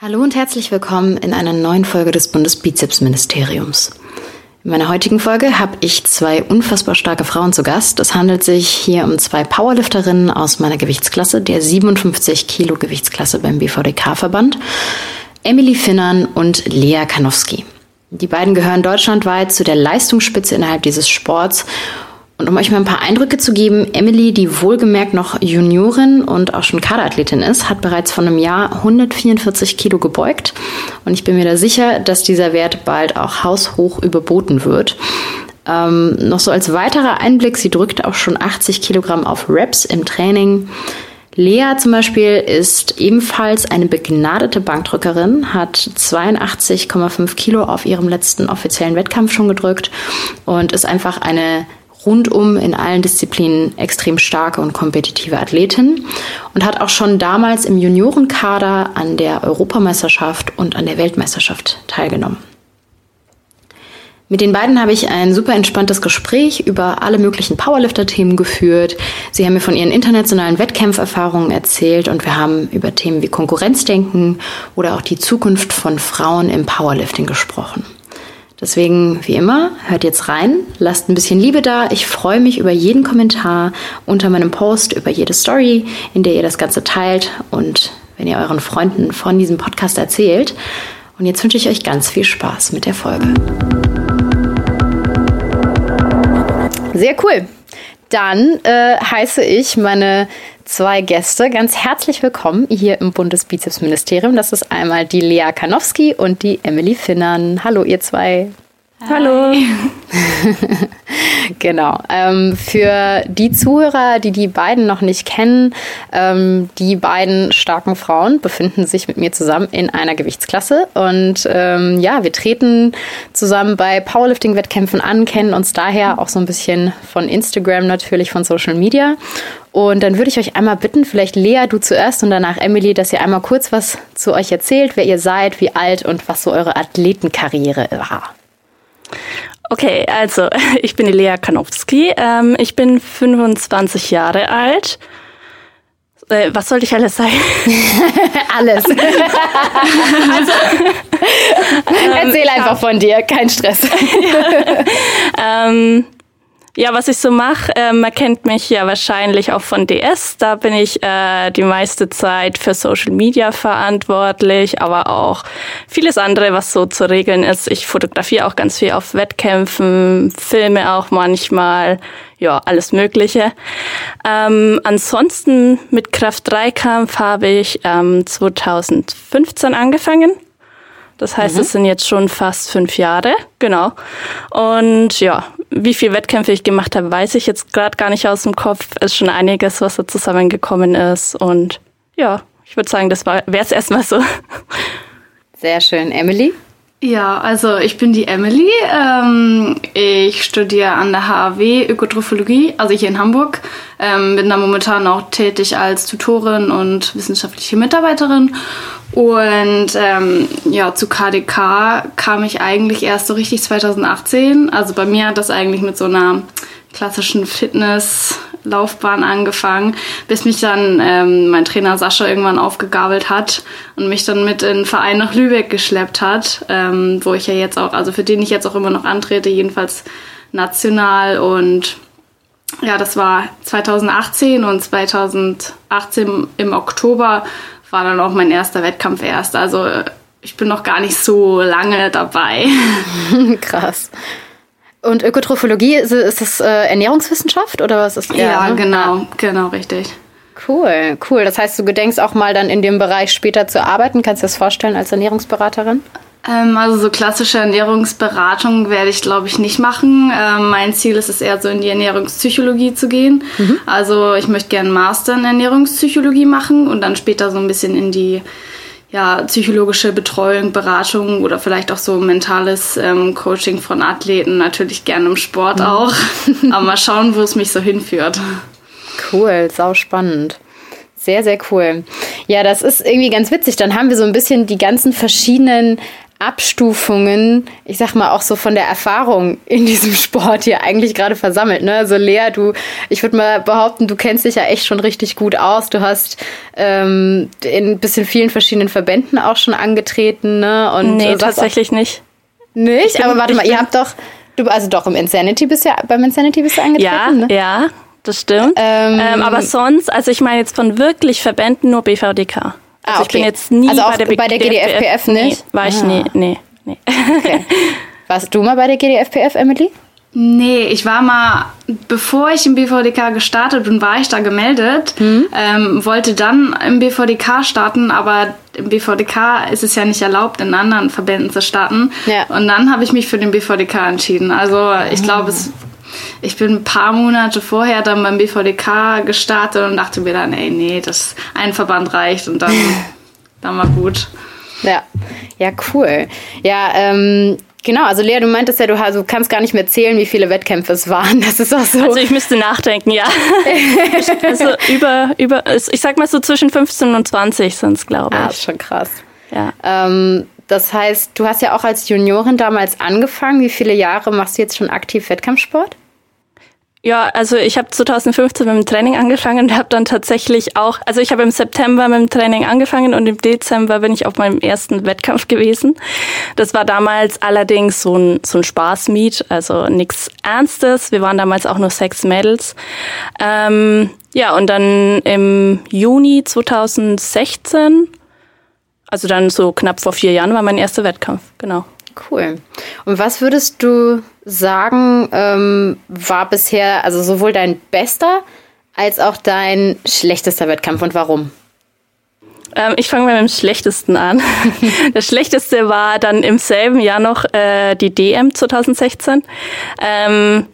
Hallo und herzlich willkommen in einer neuen Folge des Bundesbizepsministeriums. In meiner heutigen Folge habe ich zwei unfassbar starke Frauen zu Gast. Es handelt sich hier um zwei Powerlifterinnen aus meiner Gewichtsklasse, der 57 Kilo Gewichtsklasse beim BVDK-Verband, Emily Finnern und Lea Kanowski. Die beiden gehören deutschlandweit zu der Leistungsspitze innerhalb dieses Sports und um euch mal ein paar Eindrücke zu geben, Emily, die wohlgemerkt noch Juniorin und auch schon Kaderathletin ist, hat bereits vor einem Jahr 144 Kilo gebeugt. Und ich bin mir da sicher, dass dieser Wert bald auch haushoch überboten wird. Ähm, noch so als weiterer Einblick, sie drückt auch schon 80 Kilogramm auf Reps im Training. Lea zum Beispiel ist ebenfalls eine begnadete Bankdrückerin, hat 82,5 Kilo auf ihrem letzten offiziellen Wettkampf schon gedrückt und ist einfach eine rundum in allen Disziplinen extrem starke und kompetitive Athletin und hat auch schon damals im Juniorenkader an der Europameisterschaft und an der Weltmeisterschaft teilgenommen. Mit den beiden habe ich ein super entspanntes Gespräch über alle möglichen Powerlifter-Themen geführt. Sie haben mir von ihren internationalen Wettkämpferfahrungen erzählt und wir haben über Themen wie Konkurrenzdenken oder auch die Zukunft von Frauen im Powerlifting gesprochen. Deswegen, wie immer, hört jetzt rein, lasst ein bisschen Liebe da. Ich freue mich über jeden Kommentar unter meinem Post, über jede Story, in der ihr das Ganze teilt und wenn ihr euren Freunden von diesem Podcast erzählt. Und jetzt wünsche ich euch ganz viel Spaß mit der Folge. Sehr cool. Dann äh, heiße ich meine zwei Gäste ganz herzlich willkommen hier im Bundesbizepsministerium. Das ist einmal die Lea Kanowski und die Emily Finnern. Hallo, ihr zwei. Hallo. genau. Ähm, für die Zuhörer, die die beiden noch nicht kennen, ähm, die beiden starken Frauen befinden sich mit mir zusammen in einer Gewichtsklasse. Und ähm, ja, wir treten zusammen bei Powerlifting-Wettkämpfen an, kennen uns daher auch so ein bisschen von Instagram natürlich, von Social Media. Und dann würde ich euch einmal bitten, vielleicht Lea, du zuerst und danach Emily, dass ihr einmal kurz was zu euch erzählt, wer ihr seid, wie alt und was so eure Athletenkarriere war. Okay, also ich bin Lea Kanowski. Ähm, ich bin 25 Jahre alt. Äh, was sollte ich alles sagen? alles. also, Erzähl ähm, einfach von dir, kein Stress. ja. ähm, ja, was ich so mache, äh, man kennt mich ja wahrscheinlich auch von DS. Da bin ich äh, die meiste Zeit für Social Media verantwortlich, aber auch vieles andere, was so zu regeln ist. Ich fotografiere auch ganz viel auf Wettkämpfen, filme auch manchmal, ja, alles Mögliche. Ähm, ansonsten mit Kraft 3 Kampf habe ich ähm, 2015 angefangen. Das heißt, mhm. es sind jetzt schon fast fünf Jahre, genau. Und ja, wie viele Wettkämpfe ich gemacht habe, weiß ich jetzt gerade gar nicht aus dem Kopf. Es Ist schon einiges, was da zusammengekommen ist. Und ja, ich würde sagen, das wäre es erstmal so. Sehr schön. Emily? Ja, also ich bin die Emily. Ähm, ich studiere an der HAW Ökotrophologie, also hier in Hamburg. Ähm, bin da momentan auch tätig als Tutorin und wissenschaftliche Mitarbeiterin. Und ähm, ja, zu KDK kam ich eigentlich erst so richtig 2018. Also bei mir hat das eigentlich mit so einer klassischen Fitness Laufbahn angefangen, bis mich dann ähm, mein Trainer Sascha irgendwann aufgegabelt hat und mich dann mit in den Verein nach Lübeck geschleppt hat, ähm, wo ich ja jetzt auch, also für den ich jetzt auch immer noch antrete, jedenfalls national und ja, das war 2018 und 2018 im Oktober war dann auch mein erster Wettkampf erst. Also ich bin noch gar nicht so lange dabei. Krass. Und Ökotrophologie, ist, ist das äh, Ernährungswissenschaft oder was ist das? Ja, ne? genau, genau, richtig. Cool, cool. Das heißt, du gedenkst auch mal dann in dem Bereich später zu arbeiten. Kannst du dir das vorstellen als Ernährungsberaterin? Ähm, also so klassische Ernährungsberatung werde ich, glaube ich, nicht machen. Ähm, mein Ziel ist es eher so in die Ernährungspsychologie zu gehen. Mhm. Also ich möchte gerne Master in Ernährungspsychologie machen und dann später so ein bisschen in die ja, psychologische Betreuung, Beratung oder vielleicht auch so mentales ähm, Coaching von Athleten, natürlich gerne im Sport mhm. auch. Aber mal schauen, wo es mich so hinführt. Cool, sau spannend. Sehr, sehr cool. Ja, das ist irgendwie ganz witzig. Dann haben wir so ein bisschen die ganzen verschiedenen Abstufungen, ich sag mal auch so von der Erfahrung in diesem Sport hier eigentlich gerade versammelt. Ne? Also Lea, du, ich würde mal behaupten, du kennst dich ja echt schon richtig gut aus. Du hast ähm, in ein bisschen vielen verschiedenen Verbänden auch schon angetreten. Ne? Und nee, tatsächlich nicht. Nicht? Aber warte mal, ihr habt doch, du, also doch im Insanity bist ja, beim Insanity bist du angetreten, ja, ne? Ja, das stimmt. Ähm, ähm, aber sonst, also ich meine jetzt von wirklich Verbänden nur BVDK. Also ah, okay. ich bin jetzt nie also bei der, bei der GDFPF nicht? Nee, war ich ah. nie, nee, nee. Okay. Warst du mal bei der GDFPF, Emily? Nee, ich war mal, bevor ich im BVDK gestartet bin, war ich da gemeldet. Mhm. Ähm, wollte dann im BVDK starten, aber im BVDK ist es ja nicht erlaubt, in anderen Verbänden zu starten. Ja. Und dann habe ich mich für den BVDK entschieden. Also ich glaube, es ich bin ein paar Monate vorher dann beim BVDK gestartet und dachte mir dann, ey, nee, das ein Verband reicht und dann, dann war gut. Ja, ja, cool. Ja, ähm, genau, also Lea, du meintest ja, du also kannst gar nicht mehr zählen, wie viele Wettkämpfe es waren. Das ist auch so. Also ich müsste nachdenken, ja. also über, über, ich sag mal so zwischen 15 und 20 sind es, glaube ich. Ah, ist schon krass. Ja. Ähm, das heißt, du hast ja auch als Juniorin damals angefangen. Wie viele Jahre machst du jetzt schon aktiv Wettkampfsport? Ja, also ich habe 2015 mit dem Training angefangen und habe dann tatsächlich auch, also ich habe im September mit dem Training angefangen und im Dezember bin ich auf meinem ersten Wettkampf gewesen. Das war damals allerdings so ein, so ein Spaßmeet, also nichts Ernstes. Wir waren damals auch nur sechs Mädels. Ähm, ja, und dann im Juni 2016 also dann so knapp vor vier Jahren war mein erster Wettkampf, genau. Cool. Und was würdest du sagen, ähm, war bisher also sowohl dein bester als auch dein schlechtester Wettkampf und warum? Ähm, ich fange mal mit dem schlechtesten an. das schlechteste war dann im selben Jahr noch äh, die DM 2016. Ähm,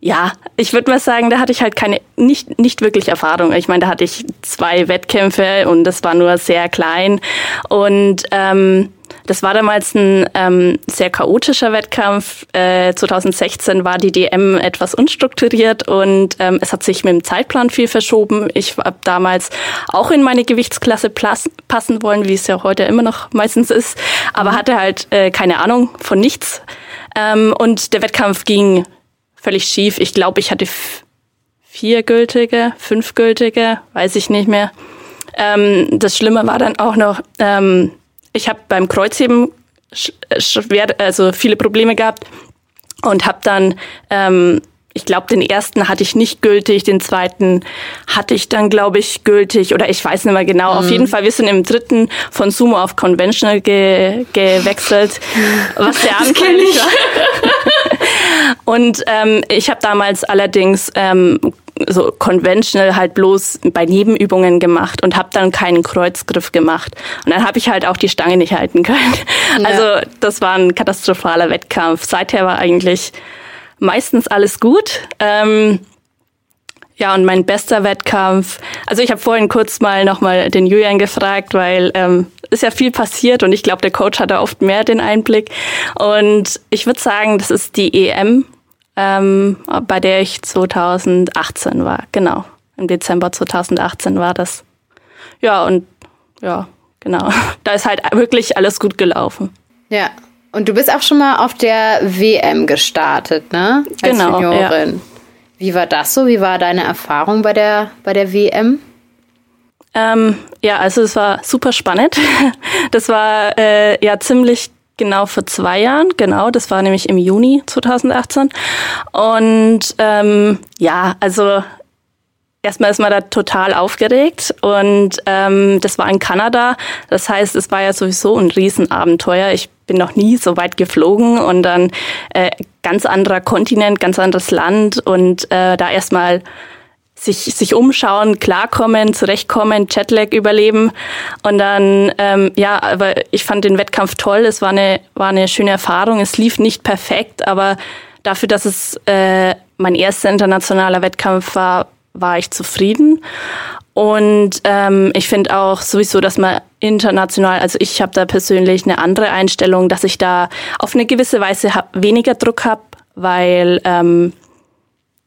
ja, ich würde mal sagen, da hatte ich halt keine, nicht, nicht wirklich Erfahrung. Ich meine, da hatte ich zwei Wettkämpfe und das war nur sehr klein. Und ähm, das war damals ein ähm, sehr chaotischer Wettkampf. Äh, 2016 war die DM etwas unstrukturiert und ähm, es hat sich mit dem Zeitplan viel verschoben. Ich habe damals auch in meine Gewichtsklasse passen wollen, wie es ja heute immer noch meistens ist, aber mhm. hatte halt äh, keine Ahnung von nichts. Ähm, und der Wettkampf ging völlig schief. Ich glaube, ich hatte vier gültige, fünf gültige, weiß ich nicht mehr. Ähm, das Schlimme war dann auch noch, ähm, ich habe beim Kreuzheben schwer, also viele Probleme gehabt und habe dann ähm, ich glaube, den ersten hatte ich nicht gültig, den zweiten hatte ich dann, glaube ich, gültig oder ich weiß nicht mehr genau. Mhm. Auf jeden Fall, wir sind im dritten von Sumo auf Conventional ge gewechselt, was sehr anfällig war. Und ähm, ich habe damals allerdings ähm, so conventional halt bloß bei Nebenübungen gemacht und habe dann keinen Kreuzgriff gemacht. Und dann habe ich halt auch die Stange nicht halten können. Ja. Also das war ein katastrophaler Wettkampf. Seither war eigentlich meistens alles gut. Ähm, ja, und mein bester Wettkampf, also ich habe vorhin kurz mal nochmal den Julian gefragt, weil ähm, ist ja viel passiert und ich glaube, der Coach hat da oft mehr den Einblick. Und ich würde sagen, das ist die EM, ähm, bei der ich 2018 war. Genau, im Dezember 2018 war das. Ja, und ja, genau, da ist halt wirklich alles gut gelaufen. Ja, und du bist auch schon mal auf der WM gestartet, ne? Als genau. Juniorin. Ja. Wie war das so? Wie war deine Erfahrung bei der, bei der WM? Ähm, ja, also es war super spannend. Das war äh, ja ziemlich genau vor zwei Jahren, genau, das war nämlich im Juni 2018. Und ähm, ja, also Erstmal ist man da total aufgeregt und ähm, das war in Kanada. Das heißt, es war ja sowieso ein Riesenabenteuer. Ich bin noch nie so weit geflogen und dann äh, ganz anderer Kontinent, ganz anderes Land und äh, da erstmal sich, sich umschauen, klarkommen, zurechtkommen, Jetlag überleben. Und dann, ähm, ja, aber ich fand den Wettkampf toll. Es war eine, war eine schöne Erfahrung. Es lief nicht perfekt, aber dafür, dass es äh, mein erster internationaler Wettkampf war, war ich zufrieden. Und ähm, ich finde auch sowieso, dass man international, also ich habe da persönlich eine andere Einstellung, dass ich da auf eine gewisse Weise hab, weniger Druck habe, weil ähm,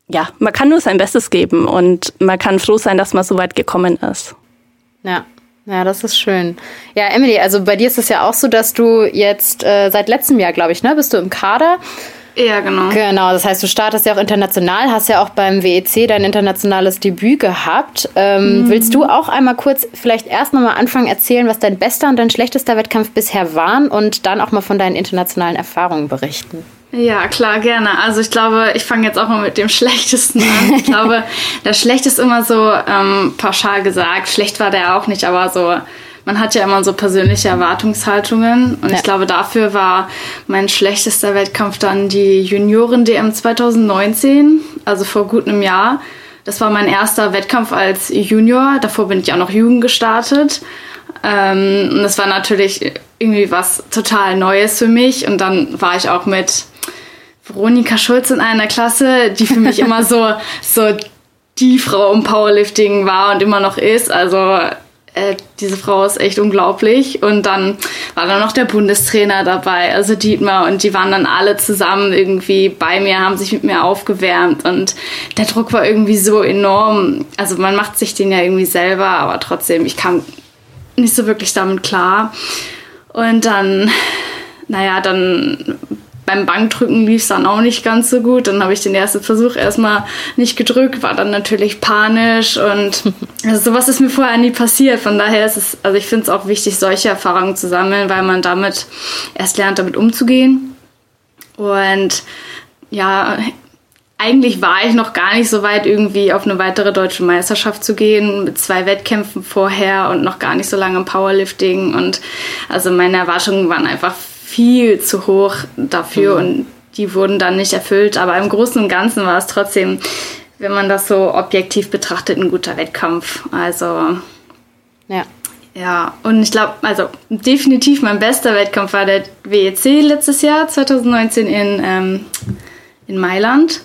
ja, man kann nur sein Bestes geben und man kann froh sein, dass man so weit gekommen ist. Ja, Ja, das ist schön. Ja, Emily, also bei dir ist es ja auch so, dass du jetzt äh, seit letztem Jahr, glaube ich, ne, bist du im Kader. Ja, genau. Genau, das heißt, du startest ja auch international, hast ja auch beim WEC dein internationales Debüt gehabt. Ähm, mhm. Willst du auch einmal kurz vielleicht erst nochmal anfangen, erzählen, was dein bester und dein schlechtester Wettkampf bisher waren und dann auch mal von deinen internationalen Erfahrungen berichten? Ja, klar, gerne. Also ich glaube, ich fange jetzt auch mal mit dem Schlechtesten an. Ich glaube, das Schlechteste ist immer so ähm, pauschal gesagt. Schlecht war der auch nicht, aber so, man hat ja immer so persönliche Erwartungshaltungen. Und ja. ich glaube, dafür war mein schlechtester Wettkampf dann die Junioren-DM 2019, also vor gut einem Jahr. Das war mein erster Wettkampf als Junior. Davor bin ich auch noch Jugend gestartet. Ähm, und das war natürlich irgendwie was total Neues für mich. Und dann war ich auch mit Veronika Schulz in einer Klasse, die für mich immer so, so die Frau im Powerlifting war und immer noch ist. Also äh, diese Frau ist echt unglaublich. Und dann war da noch der Bundestrainer dabei, also Dietmar, und die waren dann alle zusammen irgendwie bei mir, haben sich mit mir aufgewärmt und der Druck war irgendwie so enorm. Also man macht sich den ja irgendwie selber, aber trotzdem, ich kam nicht so wirklich damit klar. Und dann, naja, dann beim Bankdrücken lief es dann auch nicht ganz so gut. Dann habe ich den ersten Versuch erstmal nicht gedrückt, war dann natürlich panisch und also sowas ist mir vorher nie passiert. Von daher ist es, also ich finde es auch wichtig, solche Erfahrungen zu sammeln, weil man damit erst lernt, damit umzugehen. Und ja, eigentlich war ich noch gar nicht so weit, irgendwie auf eine weitere deutsche Meisterschaft zu gehen, mit zwei Wettkämpfen vorher und noch gar nicht so lange im Powerlifting. Und also meine Erwartungen waren einfach viel zu hoch dafür mhm. und die wurden dann nicht erfüllt. Aber im Großen und Ganzen war es trotzdem, wenn man das so objektiv betrachtet, ein guter Wettkampf. Also ja. Ja, und ich glaube, also definitiv mein bester Wettkampf war der WEC letztes Jahr, 2019 in, ähm, in Mailand.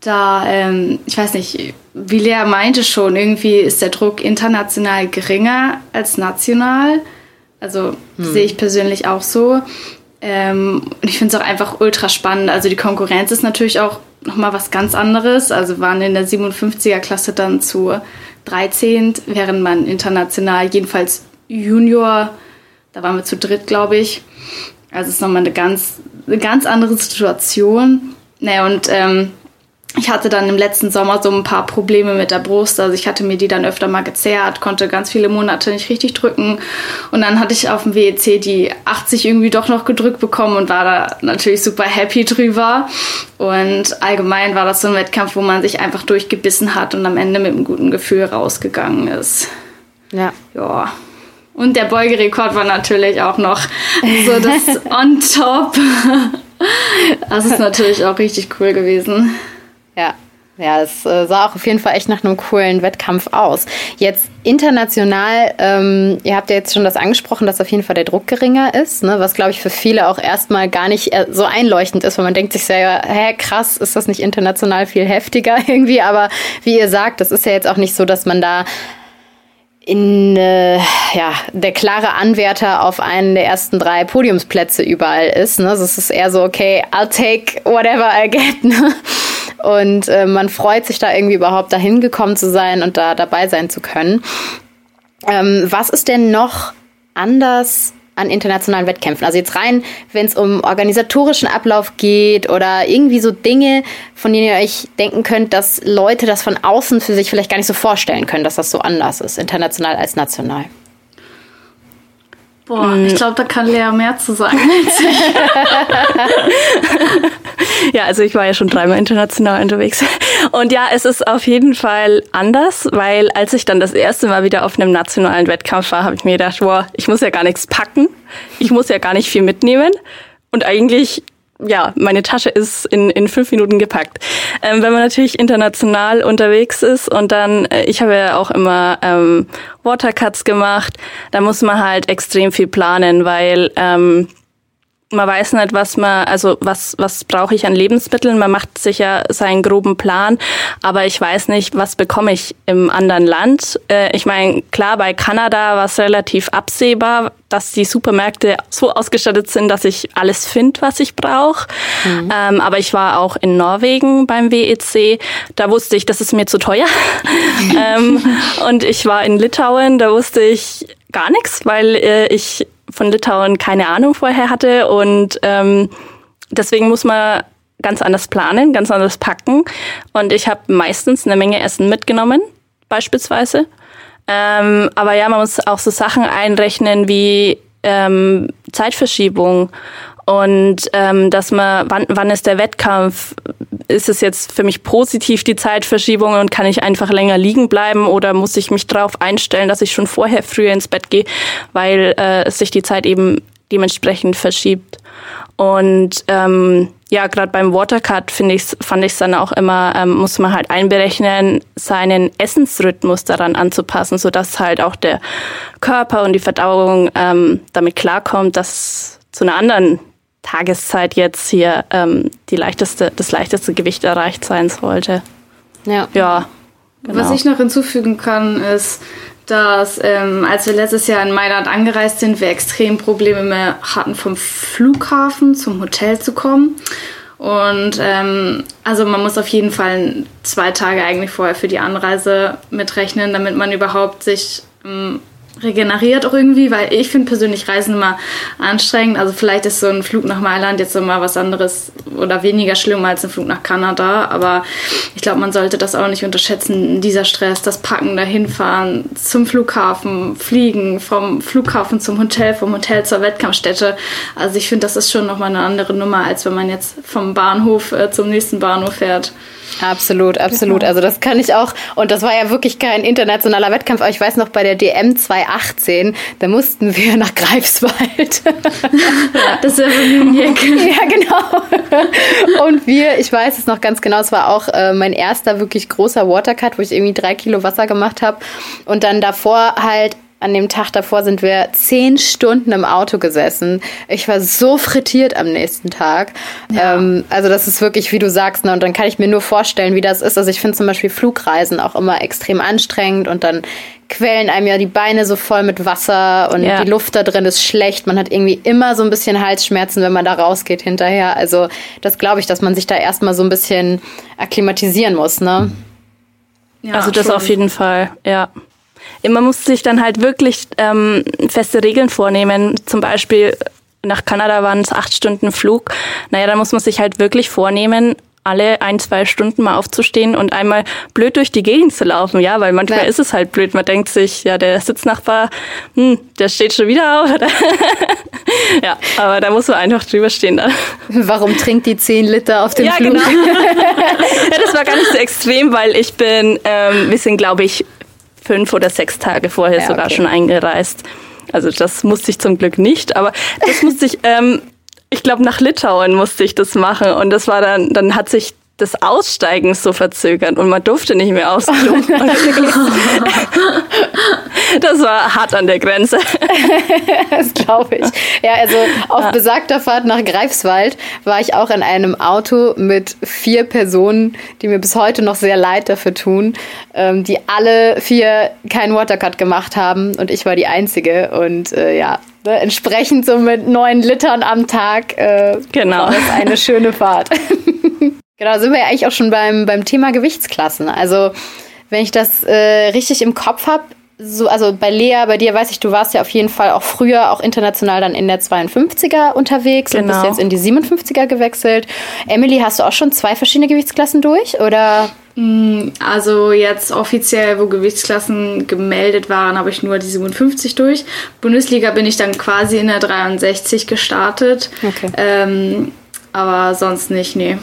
Da, ähm, ich weiß nicht, wie Lea meinte schon, irgendwie ist der Druck international geringer als national. Also hm. sehe ich persönlich auch so. Ähm, und ich finde es auch einfach ultra spannend. Also die Konkurrenz ist natürlich auch nochmal was ganz anderes. Also waren in der 57er Klasse dann zu 13, während man international jedenfalls Junior, da waren wir zu dritt, glaube ich. Also es ist nochmal eine ganz, eine ganz andere Situation. Naja, und ähm, ich hatte dann im letzten Sommer so ein paar Probleme mit der Brust. Also ich hatte mir die dann öfter mal gezerrt, konnte ganz viele Monate nicht richtig drücken. Und dann hatte ich auf dem WEC die 80 irgendwie doch noch gedrückt bekommen und war da natürlich super happy drüber. Und allgemein war das so ein Wettkampf, wo man sich einfach durchgebissen hat und am Ende mit einem guten Gefühl rausgegangen ist. Ja. Ja. Und der Beugerekord war natürlich auch noch so das on top. Das ist natürlich auch richtig cool gewesen. Ja. Ja, es äh, sah auch auf jeden Fall echt nach einem coolen Wettkampf aus. Jetzt international, ähm, ihr habt ja jetzt schon das angesprochen, dass auf jeden Fall der Druck geringer ist, ne? was glaube ich für viele auch erstmal gar nicht äh, so einleuchtend ist, weil man denkt sich selber, hä, krass, ist das nicht international viel heftiger irgendwie? Aber wie ihr sagt, das ist ja jetzt auch nicht so, dass man da in äh, ja der klare Anwärter auf einen der ersten drei Podiumsplätze überall ist. Ne? Also es ist eher so, okay, I'll take whatever I get. Ne? Und äh, man freut sich da irgendwie überhaupt dahin gekommen zu sein und da dabei sein zu können. Ähm, was ist denn noch anders an internationalen Wettkämpfen? Also jetzt rein, wenn es um organisatorischen Ablauf geht oder irgendwie so Dinge, von denen ihr euch denken könnt, dass Leute das von außen für sich vielleicht gar nicht so vorstellen können, dass das so anders ist, international als national. Boah, ich mm. glaube, da kann Lea mehr zu sagen. ja, also ich war ja schon dreimal international unterwegs. Und ja, es ist auf jeden Fall anders, weil als ich dann das erste Mal wieder auf einem nationalen Wettkampf war, habe ich mir gedacht, boah, ich muss ja gar nichts packen. Ich muss ja gar nicht viel mitnehmen. Und eigentlich ja, meine Tasche ist in, in fünf Minuten gepackt. Ähm, wenn man natürlich international unterwegs ist und dann, äh, ich habe ja auch immer ähm, Watercuts gemacht, da muss man halt extrem viel planen, weil ähm, man weiß nicht, was man, also was, was brauche ich an Lebensmitteln. Man macht sich ja seinen groben Plan, aber ich weiß nicht, was bekomme ich im anderen Land. Äh, ich meine, klar, bei Kanada war es relativ absehbar, dass die Supermärkte so ausgestattet sind, dass ich alles finde, was ich brauche. Mhm. Ähm, aber ich war auch in Norwegen beim WEC. Da wusste ich, das ist mir zu teuer. ähm, und ich war in Litauen, da wusste ich gar nichts, weil äh, ich von Litauen keine Ahnung vorher hatte und ähm, deswegen muss man ganz anders planen, ganz anders packen. Und ich habe meistens eine Menge Essen mitgenommen, beispielsweise. Ähm, aber ja, man muss auch so Sachen einrechnen wie ähm, Zeitverschiebung und ähm, dass man, wann, wann ist der Wettkampf? Ist es jetzt für mich positiv die Zeitverschiebung und kann ich einfach länger liegen bleiben oder muss ich mich darauf einstellen, dass ich schon vorher früher ins Bett gehe, weil äh, sich die Zeit eben dementsprechend verschiebt. Und ähm, ja, gerade beim Watercut finde ich fand ich es dann auch immer, ähm, muss man halt einberechnen, seinen Essensrhythmus daran anzupassen, sodass halt auch der Körper und die Verdauung ähm, damit klarkommt, dass zu einer anderen Tageszeit jetzt hier ähm, die leichteste, das leichteste Gewicht erreicht sein sollte. Ja. Ja. Genau. Was ich noch hinzufügen kann, ist, dass ähm, als wir letztes Jahr in Mailand angereist sind, wir extrem Probleme mehr hatten, vom Flughafen zum Hotel zu kommen. Und ähm, also man muss auf jeden Fall zwei Tage eigentlich vorher für die Anreise mitrechnen, damit man überhaupt sich ähm, regeneriert auch irgendwie, weil ich finde persönlich Reisen immer anstrengend. Also vielleicht ist so ein Flug nach Mailand jetzt immer was anderes oder weniger schlimm als ein Flug nach Kanada, aber ich glaube, man sollte das auch nicht unterschätzen. Dieser Stress, das Packen, dahin fahren, zum Flughafen, fliegen, vom Flughafen zum Hotel, vom Hotel zur Wettkampfstätte. Also ich finde, das ist schon nochmal eine andere Nummer, als wenn man jetzt vom Bahnhof äh, zum nächsten Bahnhof fährt. Absolut, absolut. Genau. Also das kann ich auch. Und das war ja wirklich kein internationaler Wettkampf. Aber ich weiß noch, bei der DM 2018, da mussten wir nach Greifswald. Ja, das ist ja Ja, genau. Und wir, ich weiß es noch ganz genau, es war auch äh, mein erster wirklich großer Watercut, wo ich irgendwie drei Kilo Wasser gemacht habe. Und dann davor halt an dem Tag davor sind wir zehn Stunden im Auto gesessen. Ich war so frittiert am nächsten Tag. Ja. Ähm, also das ist wirklich, wie du sagst, ne? und dann kann ich mir nur vorstellen, wie das ist. Also ich finde zum Beispiel Flugreisen auch immer extrem anstrengend und dann quellen einem ja die Beine so voll mit Wasser und ja. die Luft da drin ist schlecht. Man hat irgendwie immer so ein bisschen Halsschmerzen, wenn man da rausgeht hinterher. Also das glaube ich, dass man sich da erstmal so ein bisschen akklimatisieren muss, ne? Ja, also das schon. auf jeden Fall, ja man muss sich dann halt wirklich ähm, feste Regeln vornehmen. Zum Beispiel nach Kanada waren es acht Stunden Flug. Naja, da muss man sich halt wirklich vornehmen, alle ein, zwei Stunden mal aufzustehen und einmal blöd durch die Gegend zu laufen, ja, weil manchmal ja. ist es halt blöd. Man denkt sich, ja, der Sitznachbar, hm, der steht schon wieder auf. ja, aber da muss man einfach drüber stehen. Dann. Warum trinkt die zehn Liter auf dem ja, Flug? Genau. ja, das war gar nicht so extrem, weil ich bin, ähm, wir sind, glaube ich, fünf oder sechs Tage vorher ja, sogar okay. schon eingereist. Also das musste ich zum Glück nicht, aber das musste ich, ähm, ich glaube nach Litauen musste ich das machen und das war dann, dann hat sich des Aussteigens so verzögert und man durfte nicht mehr aufs Klo. das war hart an der Grenze. das glaube ich. Ja, also auf ja. besagter Fahrt nach Greifswald war ich auch in einem Auto mit vier Personen, die mir bis heute noch sehr leid dafür tun, ähm, die alle vier keinen Watercut gemacht haben und ich war die Einzige und äh, ja, ne, entsprechend so mit neun Litern am Tag äh, genau. war das eine schöne Fahrt. Genau, sind wir ja eigentlich auch schon beim, beim Thema Gewichtsklassen. Also, wenn ich das äh, richtig im Kopf habe, so, also bei Lea, bei dir weiß ich, du warst ja auf jeden Fall auch früher auch international dann in der 52er unterwegs genau. und bist genau. jetzt in die 57er gewechselt. Emily, hast du auch schon zwei verschiedene Gewichtsklassen durch oder? Mm, also jetzt offiziell, wo Gewichtsklassen gemeldet waren, habe ich nur die 57 durch. Bundesliga bin ich dann quasi in der 63 gestartet. Okay. Ähm, aber sonst nicht, nee.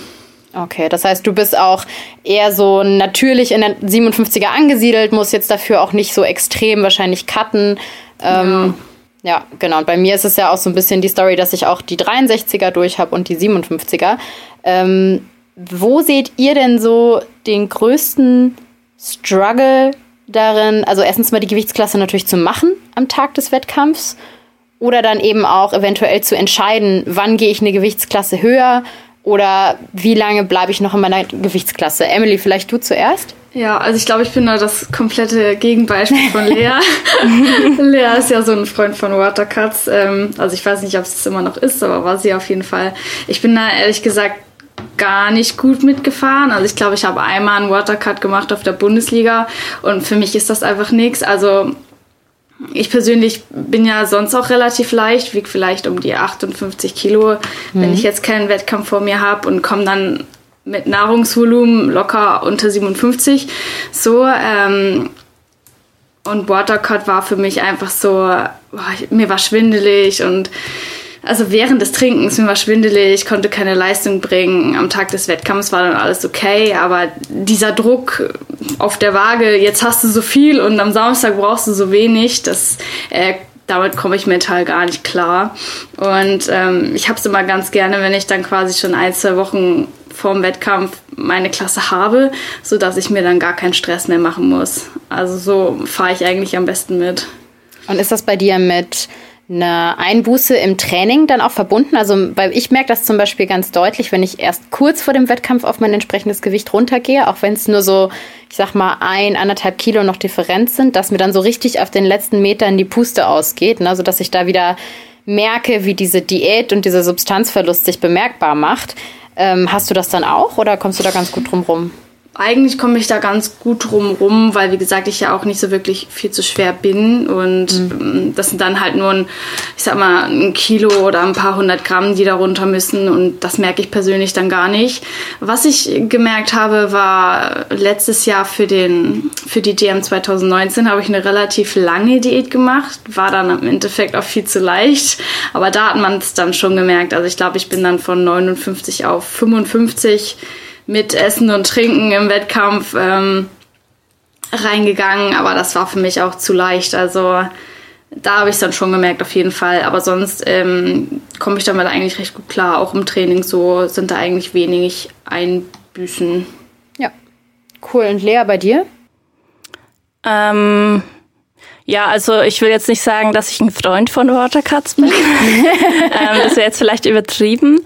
Okay, das heißt, du bist auch eher so natürlich in der 57er angesiedelt, musst jetzt dafür auch nicht so extrem wahrscheinlich cutten. Ähm, ja. ja, genau. Und bei mir ist es ja auch so ein bisschen die Story, dass ich auch die 63er durch habe und die 57er. Ähm, wo seht ihr denn so den größten Struggle darin, also erstens mal die Gewichtsklasse natürlich zu machen am Tag des Wettkampfs Oder dann eben auch eventuell zu entscheiden, wann gehe ich eine Gewichtsklasse höher oder wie lange bleibe ich noch in meiner Gewichtsklasse. Emily, vielleicht du zuerst? Ja, also ich glaube, ich bin da das komplette Gegenbeispiel von Lea. Lea ist ja so ein Freund von Watercuts. Ähm, also ich weiß nicht, ob es immer noch ist, aber war sie auf jeden Fall. Ich bin da ehrlich gesagt gar nicht gut mitgefahren. Also ich glaube, ich habe einmal einen Watercut gemacht auf der Bundesliga und für mich ist das einfach nichts. Also ich persönlich bin ja sonst auch relativ leicht, wiege vielleicht um die 58 Kilo, mhm. wenn ich jetzt keinen Wettkampf vor mir habe und komme dann mit Nahrungsvolumen locker unter 57. So, ähm, und Watercut war für mich einfach so, boah, mir war schwindelig und also während des Trinkens, mir war schwindelig, konnte keine Leistung bringen. Am Tag des Wettkampfs war dann alles okay, aber dieser Druck auf der Waage, jetzt hast du so viel und am Samstag brauchst du so wenig, das äh, damit komme ich mental gar nicht klar. Und ähm, ich habe es immer ganz gerne, wenn ich dann quasi schon ein, zwei Wochen vorm Wettkampf meine Klasse habe, sodass ich mir dann gar keinen Stress mehr machen muss. Also so fahre ich eigentlich am besten mit. Und ist das bei dir mit einer Einbuße im Training dann auch verbunden? Also, weil ich merke das zum Beispiel ganz deutlich, wenn ich erst kurz vor dem Wettkampf auf mein entsprechendes Gewicht runtergehe, auch wenn es nur so, ich sag mal, ein, anderthalb Kilo noch Differenz sind, dass mir dann so richtig auf den letzten Metern die Puste ausgeht, ne? also dass ich da wieder merke, wie diese Diät und dieser Substanzverlust sich bemerkbar macht. Ähm, hast du das dann auch oder kommst du da ganz gut drum rum? Eigentlich komme ich da ganz gut drum rum, weil wie gesagt, ich ja auch nicht so wirklich viel zu schwer bin und mhm. Ähm, das sind dann halt nur ein, ich sag mal, ein Kilo oder ein paar hundert Gramm, die da runter müssen und das merke ich persönlich dann gar nicht. Was ich gemerkt habe, war letztes Jahr für den, für die DM 2019 habe ich eine relativ lange Diät gemacht, war dann im Endeffekt auch viel zu leicht, aber da hat man es dann schon gemerkt. Also ich glaube, ich bin dann von 59 auf 55 mit Essen und Trinken im Wettkampf ähm, reingegangen, aber das war für mich auch zu leicht. Also da habe ich es dann schon gemerkt, auf jeden Fall. Aber sonst ähm, komme ich damit eigentlich recht gut klar. Auch im Training so sind da eigentlich wenig Einbüßen. Ja, cool. Und Lea, bei dir? Ähm, ja, also ich will jetzt nicht sagen, dass ich ein Freund von Watercuts bin. ähm, das wäre jetzt vielleicht übertrieben.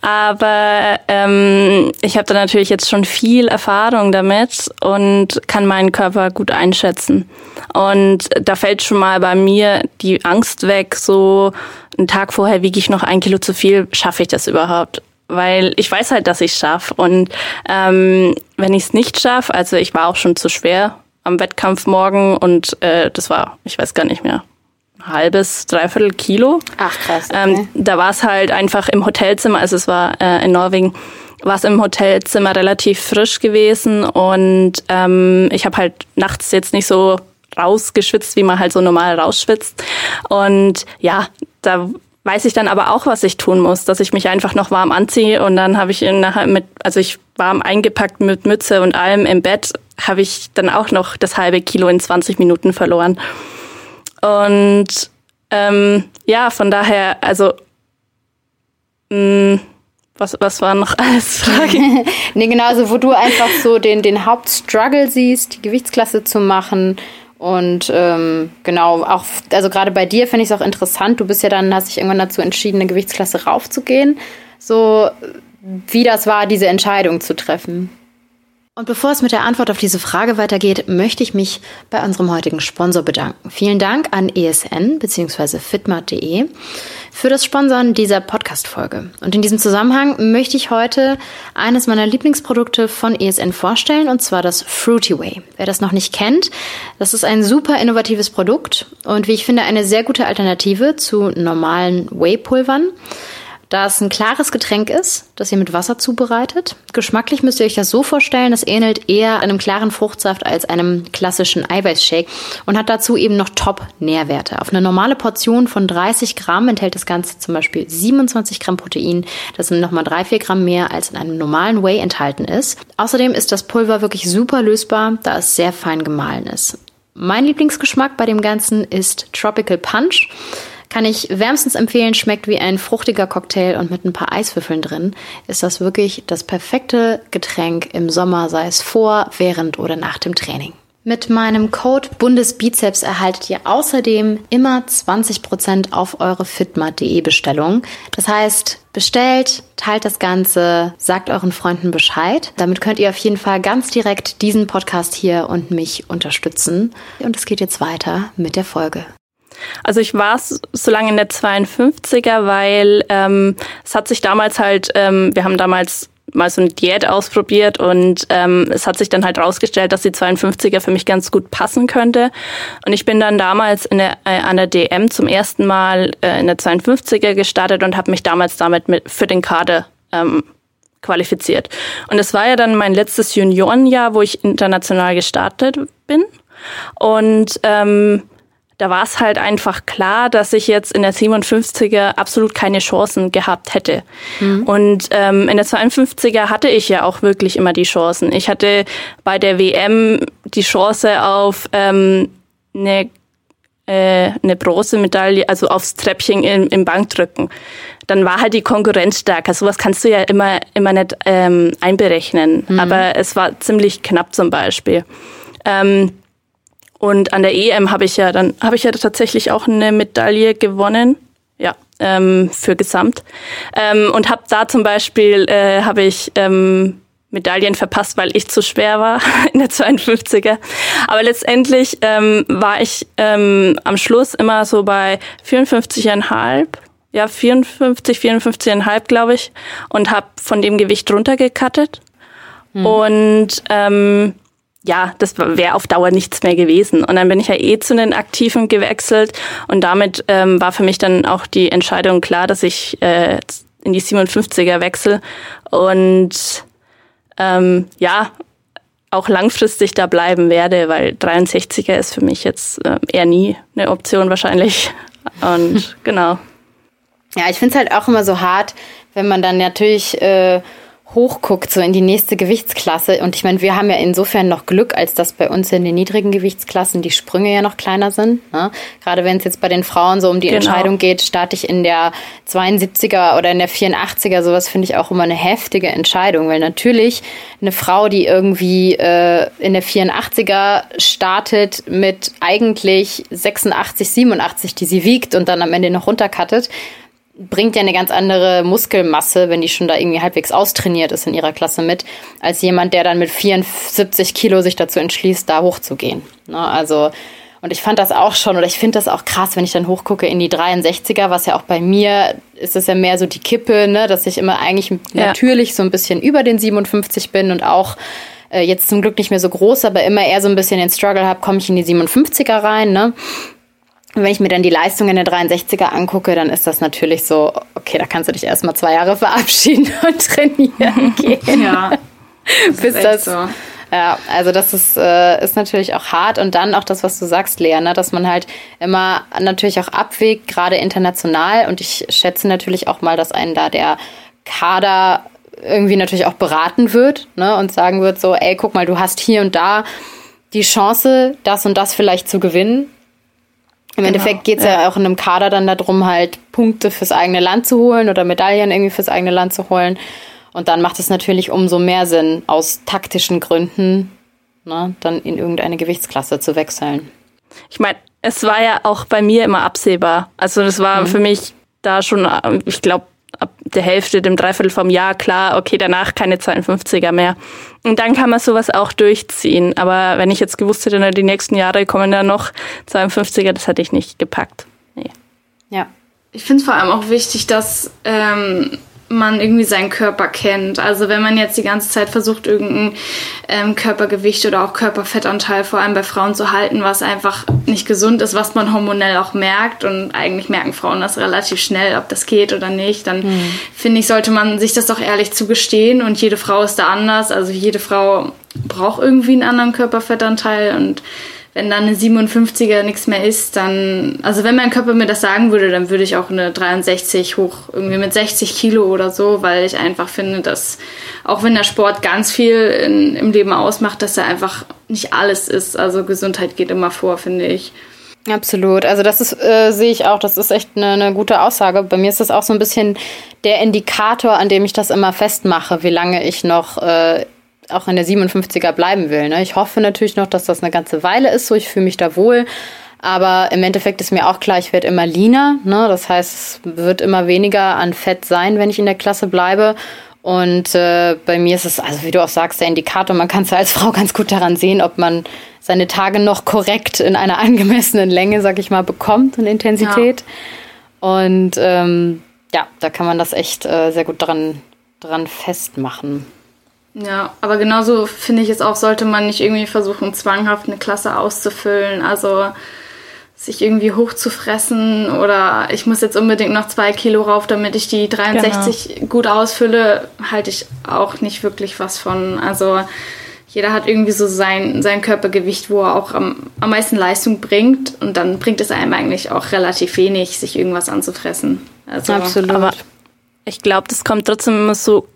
Aber ähm, ich habe da natürlich jetzt schon viel Erfahrung damit und kann meinen Körper gut einschätzen. Und da fällt schon mal bei mir die Angst weg, so einen Tag vorher wiege ich noch ein Kilo zu viel, schaffe ich das überhaupt? weil ich weiß halt, dass ich schaffe. Und ähm, wenn ich es nicht schaffe, also ich war auch schon zu schwer am Wettkampf morgen und äh, das war, ich weiß gar nicht mehr, halbes, dreiviertel Kilo. Ach krass. Ähm, okay. Ähm, da war es halt einfach im Hotelzimmer, also es war äh, in Norwegen, war es im Hotelzimmer relativ frisch gewesen und ähm, ich habe halt nachts jetzt nicht so rausgeschwitzt, wie man halt so normal rausschwitzt. Und ja, da weiß ich dann aber auch, was ich tun muss, dass ich mich einfach noch warm anziehe und dann habe ich nachher mit, also ich warm eingepackt mit Mütze und allem im Bett habe ich dann auch noch das halbe Kilo in 20 Minuten verloren. Und ähm, ja, von daher, also mh, mm, was, was war noch alles Fragen? nee, genau, also wo du einfach so den, den Hauptstruggle siehst, die Gewichtsklasse zu machen. Und ähm, genau, auch, also gerade bei dir finde ich es auch interessant, du bist ja dann, hast dich irgendwann dazu entschieden, eine Gewichtsklasse raufzugehen. So, wie das war, diese Entscheidung zu treffen. Und bevor es mit der Antwort auf diese Frage weitergeht, möchte ich mich bei unserem heutigen Sponsor bedanken. Vielen Dank an ESN bzw. fitmart.de für das Sponsoren dieser Podcast-Folge. Und in diesem Zusammenhang möchte ich heute eines meiner Lieblingsprodukte von ESN vorstellen, und zwar das Fruity Way. Wer das noch nicht kennt, das ist ein super innovatives Produkt und wie ich finde eine sehr gute Alternative zu normalen Whey-Pulvern da es ein klares Getränk ist, das ihr mit Wasser zubereitet. Geschmacklich müsst ihr euch das so vorstellen, es ähnelt eher einem klaren Fruchtsaft als einem klassischen Eiweißshake und hat dazu eben noch Top-Nährwerte. Auf eine normale Portion von 30 Gramm enthält das Ganze zum Beispiel 27 Gramm Protein. Das sind nochmal 3, 4 Gramm mehr, als in einem normalen Whey enthalten ist. Außerdem ist das Pulver wirklich super lösbar, da es sehr fein gemahlen ist. Mein Lieblingsgeschmack bei dem Ganzen ist Tropical Punch. Kann ich wärmstens empfehlen, schmeckt wie ein fruchtiger Cocktail und mit ein paar Eiswürfeln drin ist das wirklich das perfekte Getränk im Sommer, sei es vor, während oder nach dem Training. Mit meinem Code Bundesbizeps erhaltet ihr außerdem immer 20% auf eure fitmat.de Bestellung. Das heißt, bestellt, teilt das Ganze, sagt euren Freunden Bescheid. Damit könnt ihr auf jeden Fall ganz direkt diesen Podcast hier und mich unterstützen. Und es geht jetzt weiter mit der Folge. Also ich war so lange in der 52er, weil ähm, es hat sich damals halt, ähm, wir haben damals mal so eine Diät ausprobiert und ähm, es hat sich dann halt rausgestellt, dass die 52er für mich ganz gut passen könnte. Und ich bin dann damals in der, äh, an der DM zum ersten Mal äh, in der 52er gestartet und habe mich damals damit mit für den Kader ähm, qualifiziert. Und es war ja dann mein letztes Juniorenjahr, wo ich international gestartet bin. Und ähm, da war es halt einfach klar, dass ich jetzt in der 57er absolut keine Chancen gehabt hätte. Mhm. Und ähm, in der 52er hatte ich ja auch wirklich immer die Chancen. Ich hatte bei der WM die Chance auf ähm, eine, äh, eine Bronzemedaille, also aufs Treppchen im, im Bankdrücken. Dann war halt die Konkurrenz stärker. Sowas kannst du ja immer, immer nicht ähm, einberechnen. Mhm. Aber es war ziemlich knapp zum Beispiel. Ähm, und an der EM habe ich ja dann habe ich ja tatsächlich auch eine Medaille gewonnen, ja, ähm, für Gesamt. Ähm, und habe da zum Beispiel äh, habe ich ähm, Medaillen verpasst, weil ich zu schwer war in der 52er. Aber letztendlich ähm, war ich ähm, am Schluss immer so bei 54,5 ja, 54, 54,5 glaube ich und habe von dem Gewicht runtergekattet. Mhm. Und ähm, ja, das wäre auf Dauer nichts mehr gewesen. Und dann bin ich ja eh zu den Aktiven gewechselt und damit ähm, war für mich dann auch die Entscheidung klar, dass ich äh, in die 57er wechsle und ähm, ja, auch langfristig da bleiben werde, weil 63er ist für mich jetzt äh, eher nie eine Option wahrscheinlich. Und genau. Ja, ich finde es halt auch immer so hart, wenn man dann natürlich äh, hochguckt, so in die nächste Gewichtsklasse. Und ich meine, wir haben ja insofern noch Glück, als dass bei uns in den niedrigen Gewichtsklassen die Sprünge ja noch kleiner sind. Ne? Gerade wenn es jetzt bei den Frauen so um die genau. Entscheidung geht, starte ich in der 72er oder in der 84er, sowas finde ich auch immer eine heftige Entscheidung, weil natürlich eine Frau, die irgendwie äh, in der 84er startet mit eigentlich 86, 87, die sie wiegt und dann am Ende noch runterkattet, bringt ja eine ganz andere Muskelmasse, wenn die schon da irgendwie halbwegs austrainiert ist in ihrer Klasse mit, als jemand, der dann mit 74 Kilo sich dazu entschließt, da hochzugehen. Ne? Also, und ich fand das auch schon, oder ich finde das auch krass, wenn ich dann hochgucke in die 63er, was ja auch bei mir ist es ja mehr so die Kippe, ne, dass ich immer eigentlich ja. natürlich so ein bisschen über den 57 bin und auch äh, jetzt zum Glück nicht mehr so groß, aber immer eher so ein bisschen den Struggle habe, komme ich in die 57er rein, ne? Und wenn ich mir dann die Leistung in der 63er angucke, dann ist das natürlich so, okay, da kannst du dich erstmal zwei Jahre verabschieden und trainieren gehen. Ja. Das Bis das. So. Ja, also das ist, äh, ist natürlich auch hart. Und dann auch das, was du sagst, Lea, ne, dass man halt immer natürlich auch abwägt, gerade international. Und ich schätze natürlich auch mal, dass einen da der Kader irgendwie natürlich auch beraten wird ne, und sagen wird so, ey, guck mal, du hast hier und da die Chance, das und das vielleicht zu gewinnen im genau, Endeffekt geht es ja. ja. auch in einem Kader dann darum, halt Punkte fürs eigene Land zu holen oder Medaillen irgendwie fürs eigene Land zu holen. Und dann macht es natürlich umso mehr Sinn, aus taktischen Gründen ne, dann in irgendeine Gewichtsklasse zu wechseln. Ich meine, es war ja auch bei mir immer absehbar. Also das war mhm. für mich da schon, ich glaube, der Hälfte, dem Dreiviertel vom Jahr klar, okay, danach keine 52er mehr. Und dann kann man sowas auch durchziehen. Aber wenn ich jetzt gewusst hätte, die nächsten Jahre kommen da noch 52er, das hätte ich nicht gepackt. Nee. Ja. Ich finde es vor allem auch wichtig, dass ähm, man irgendwie seinen Körper kennt. Also wenn man jetzt die ganze Zeit versucht, irgendein ähm, Körpergewicht oder auch Körperfettanteil vor allem bei Frauen zu halten, was einfach nicht gesund ist, was man hormonell auch merkt und eigentlich merken Frauen das relativ schnell, ob das geht oder nicht, dann mhm. finde ich, sollte man sich das doch ehrlich zugestehen und jede Frau ist da anders. Also jede Frau braucht irgendwie einen anderen Körperfettanteil und wenn dann eine 57er nichts mehr ist, dann, also wenn mein Körper mir das sagen würde, dann würde ich auch eine 63 hoch, irgendwie mit 60 Kilo oder so, weil ich einfach finde, dass auch wenn der Sport ganz viel in, im Leben ausmacht, dass er einfach nicht alles ist. Also Gesundheit geht immer vor, finde ich. Absolut. Also das ist, äh, sehe ich auch, das ist echt eine, eine, gute Aussage. Bei mir ist das auch so ein bisschen der Indikator, an dem ich das immer festmache, wie lange ich noch äh, auch in der 57er bleiben will. Ne? Ich hoffe natürlich noch, dass das eine ganze Weile ist, so ich fühle mich da wohl. Aber im Endeffekt ist mir auch klar, ich werde immer leaner. Ne? Das heißt, es wird immer weniger an Fett sein, wenn ich in der Klasse bleibe. Und äh, bei mir ist es, also wie du auch sagst, der Indikator, man kann es ja als Frau ganz gut daran sehen, ob man seine Tage noch korrekt in einer angemessenen Länge, sag ich mal, bekommt und Intensität. Ja. Und ähm, ja, da kann man das echt äh, sehr gut dran, dran festmachen. Ja, aber genauso finde ich es auch, sollte man nicht irgendwie versuchen, zwanghaft eine Klasse auszufüllen. Also sich irgendwie hochzufressen oder ich muss jetzt unbedingt noch zwei Kilo rauf, damit ich die 63 genau. gut ausfülle, halte ich auch nicht wirklich was von. Also jeder hat irgendwie so sein, sein Körpergewicht, wo er auch am, am meisten Leistung bringt und dann bringt es einem eigentlich auch relativ wenig, sich irgendwas anzufressen. Also, Absolut. Aber ich glaube, das kommt trotzdem immer so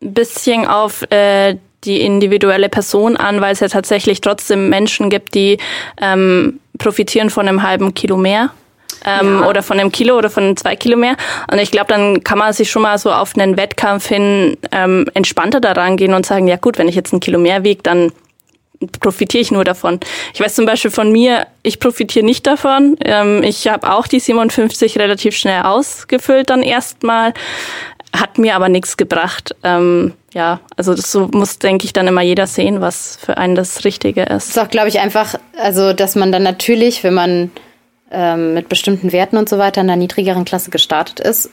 bisschen auf äh, die individuelle Person an, weil es ja tatsächlich trotzdem Menschen gibt, die ähm, profitieren von einem halben Kilo mehr. Ähm, ja. oder von einem Kilo oder von zwei Kilo mehr. Und ich glaube, dann kann man sich schon mal so auf einen Wettkampf hin ähm, entspannter daran gehen und sagen, ja gut, wenn ich jetzt ein Kilo mehr wiege, dann profitiere ich nur davon. Ich weiß zum Beispiel von mir, ich profitiere nicht davon. Ähm, ich habe auch die 57 relativ schnell ausgefüllt dann erstmal, hat mir aber nichts gebracht. Ähm, ja, also das so muss, denke ich, dann immer jeder sehen, was für einen das Richtige ist. Das ist auch, glaube ich, einfach, also dass man dann natürlich, wenn man ähm, mit bestimmten Werten und so weiter in einer niedrigeren Klasse gestartet ist,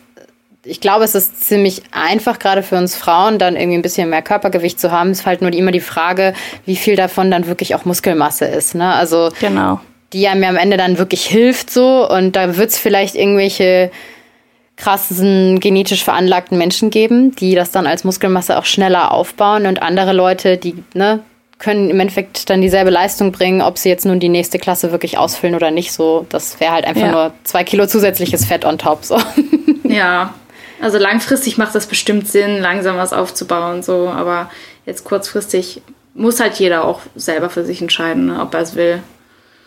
ich glaube, es ist ziemlich einfach, gerade für uns Frauen, dann irgendwie ein bisschen mehr Körpergewicht zu haben. Es ist halt nur immer die Frage, wie viel davon dann wirklich auch Muskelmasse ist. Ne? Also genau. die einem ja am Ende dann wirklich hilft so und da wird es vielleicht irgendwelche krassen genetisch veranlagten Menschen geben, die das dann als Muskelmasse auch schneller aufbauen und andere Leute, die ne, können im Endeffekt dann dieselbe Leistung bringen, ob sie jetzt nun die nächste Klasse wirklich ausfüllen oder nicht. So, das wäre halt einfach ja. nur zwei Kilo zusätzliches Fett on top. So. Ja, also langfristig macht das bestimmt Sinn, langsam was aufzubauen, so, aber jetzt kurzfristig muss halt jeder auch selber für sich entscheiden, ne, ob er es will.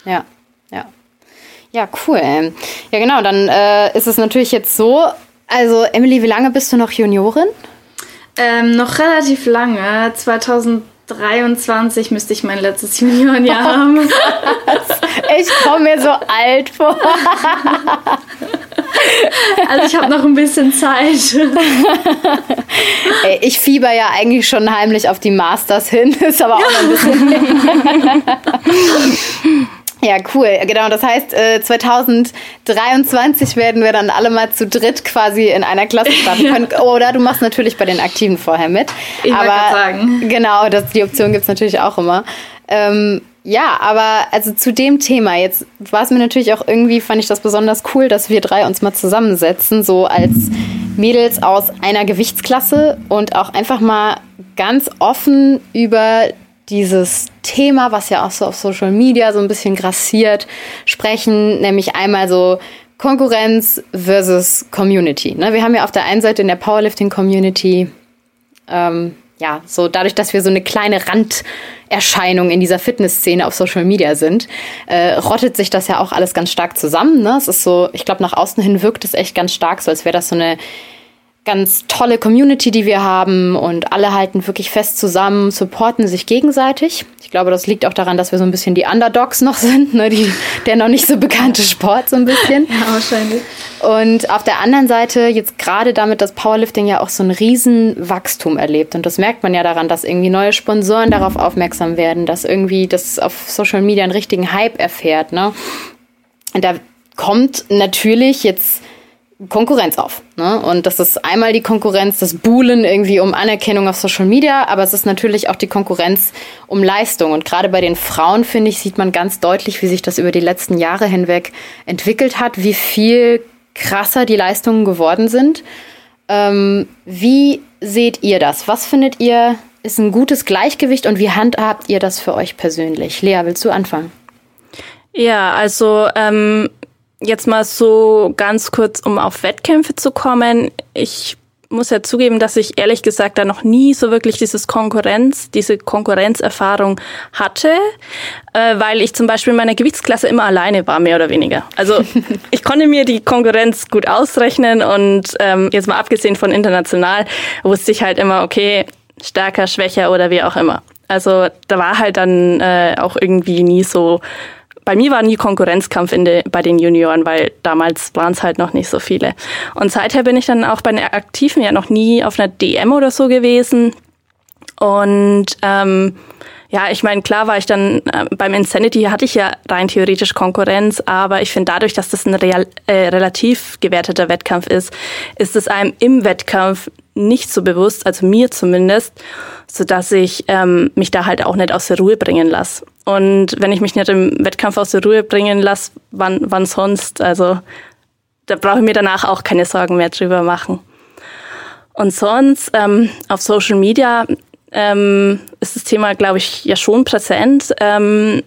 Ja, ja. Cool. Ja, genau, dann äh, ist es natürlich jetzt so. Also, Emily, wie lange bist du noch Juniorin? Ähm, noch relativ lange. 2023 müsste ich mein letztes Juniorenjahr oh, haben. ich komme mir so alt vor. Also ich habe noch ein bisschen Zeit. Ey, ich fieber ja eigentlich schon heimlich auf die Masters hin, ist aber auch noch ein bisschen. Ja, cool. Genau, das heißt, 2023 äh, werden wir dann alle mal zu dritt quasi in einer Klasse starten können. Ja. Oder du machst natürlich bei den Aktiven vorher mit. Ich aber sagen. Genau, das, die Option gibt's natürlich auch immer. Ähm, ja, aber also zu dem Thema, jetzt war es mir natürlich auch irgendwie, fand ich das besonders cool, dass wir drei uns mal zusammensetzen, so als Mädels aus einer Gewichtsklasse und auch einfach mal ganz offen über dieses Thema, was ja auch so auf Social Media so ein bisschen grassiert, sprechen, nämlich einmal so Konkurrenz versus Community. Ne? Wir haben ja auf der einen Seite in der Powerlifting-Community, ähm, ja, so dadurch, dass wir so eine kleine Randerscheinung in dieser Fitnessszene auf Social Media sind, äh, rottet sich das ja auch alles ganz stark zusammen. Ne? Es ist so, ich glaube, nach außen hin wirkt es echt ganz stark, so als wäre das so eine ganz tolle Community, die wir haben und alle halten wirklich fest zusammen, supporten sich gegenseitig. Ich glaube, das liegt auch daran, dass wir so ein bisschen die Underdogs noch sind, ne? die, der noch nicht so bekannte Sport so ein bisschen. Ja, wahrscheinlich. Und auf der anderen Seite jetzt gerade damit, dass Powerlifting ja auch so ein Riesenwachstum erlebt und das merkt man ja daran, dass irgendwie neue Sponsoren darauf aufmerksam werden, dass irgendwie das auf Social Media einen richtigen Hype erfährt. Ne? Und da kommt natürlich jetzt Konkurrenz auf. Ne? Und das ist einmal die Konkurrenz, das Buhlen irgendwie um Anerkennung auf Social Media, aber es ist natürlich auch die Konkurrenz um Leistung. Und gerade bei den Frauen, finde ich, sieht man ganz deutlich, wie sich das über die letzten Jahre hinweg entwickelt hat, wie viel krasser die Leistungen geworden sind. Ähm, wie seht ihr das? Was findet ihr ist ein gutes Gleichgewicht und wie handhabt ihr das für euch persönlich? Lea, willst du anfangen? Ja, also ähm, jetzt mal so ganz kurz, um auf Wettkämpfe zu kommen. Ich muss ja zugeben, dass ich ehrlich gesagt da noch nie so wirklich dieses Konkurrenz, diese Konkurrenzerfahrung hatte, äh, weil ich zum Beispiel in meiner Gewichtsklasse immer alleine war, mehr oder weniger. Also ich konnte mir die Konkurrenz gut ausrechnen und ähm, jetzt mal abgesehen von international wusste ich halt immer, okay, stärker, schwächer oder wie auch immer. Also da war halt dann äh, auch irgendwie nie so bei mir war nie Konkurrenzkampf in de, bei den Junioren, weil damals waren es halt noch nicht so viele. Und seither bin ich dann auch bei den Aktiven ja noch nie auf einer DM oder so gewesen. Und ähm, ja, ich meine, klar war ich dann äh, beim Insanity hatte ich ja rein theoretisch Konkurrenz, aber ich finde dadurch, dass das ein real, äh, relativ gewerteter Wettkampf ist, ist es einem im Wettkampf nicht so bewusst, also mir zumindest, so dass ich ähm, mich da halt auch nicht aus der Ruhe bringen lasse. Und wenn ich mich nicht im Wettkampf aus der Ruhe bringen lasse, wann, wann sonst? Also da brauche ich mir danach auch keine Sorgen mehr drüber machen. Und sonst ähm, auf Social Media ähm, ist das Thema, glaube ich, ja schon präsent. Ähm,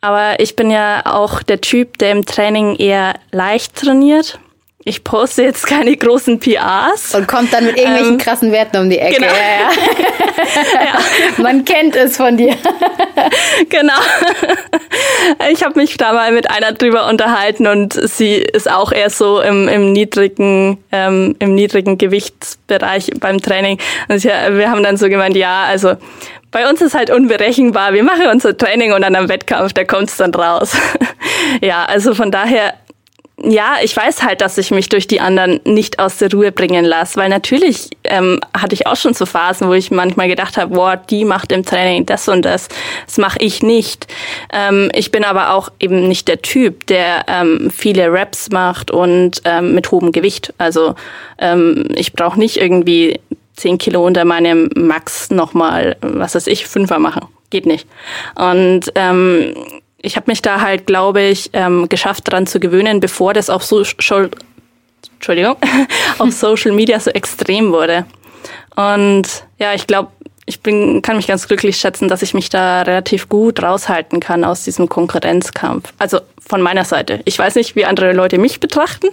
aber ich bin ja auch der Typ, der im Training eher leicht trainiert ich poste jetzt keine großen PRs. Und kommt dann mit irgendwelchen ähm, krassen Werten um die Ecke. Genau. Ja, ja. ja. Man kennt es von dir. genau. Ich habe mich da mal mit einer drüber unterhalten und sie ist auch eher so im, im niedrigen, ähm, im niedrigen Gewichtsbereich beim Training. Und ich, wir haben dann so gemeint, ja, also bei uns ist halt unberechenbar. Wir machen unser Training und dann am Wettkampf, da kommt es dann raus. ja, also von daher ja, ich weiß halt, dass ich mich durch die anderen nicht aus der Ruhe bringen lasse, weil natürlich ähm, hatte ich auch schon so Phasen, wo ich manchmal gedacht habe, boah, die macht im Training das und das, das mache ich nicht. Ähm, ich bin aber auch eben nicht der Typ, der ähm, viele Raps macht und ähm, mit hohem Gewicht. Also ähm, ich brauche nicht irgendwie zehn Kilo unter meinem Max nochmal, was weiß ich, Fünfer machen. Geht nicht. Und ähm, ich habe mich da halt, glaube ich, ähm, geschafft, daran zu gewöhnen, bevor das auf Social, Entschuldigung, auf Social Media so extrem wurde. Und ja, ich glaube, ich bin, kann mich ganz glücklich schätzen, dass ich mich da relativ gut raushalten kann aus diesem Konkurrenzkampf. Also von meiner Seite. Ich weiß nicht, wie andere Leute mich betrachten.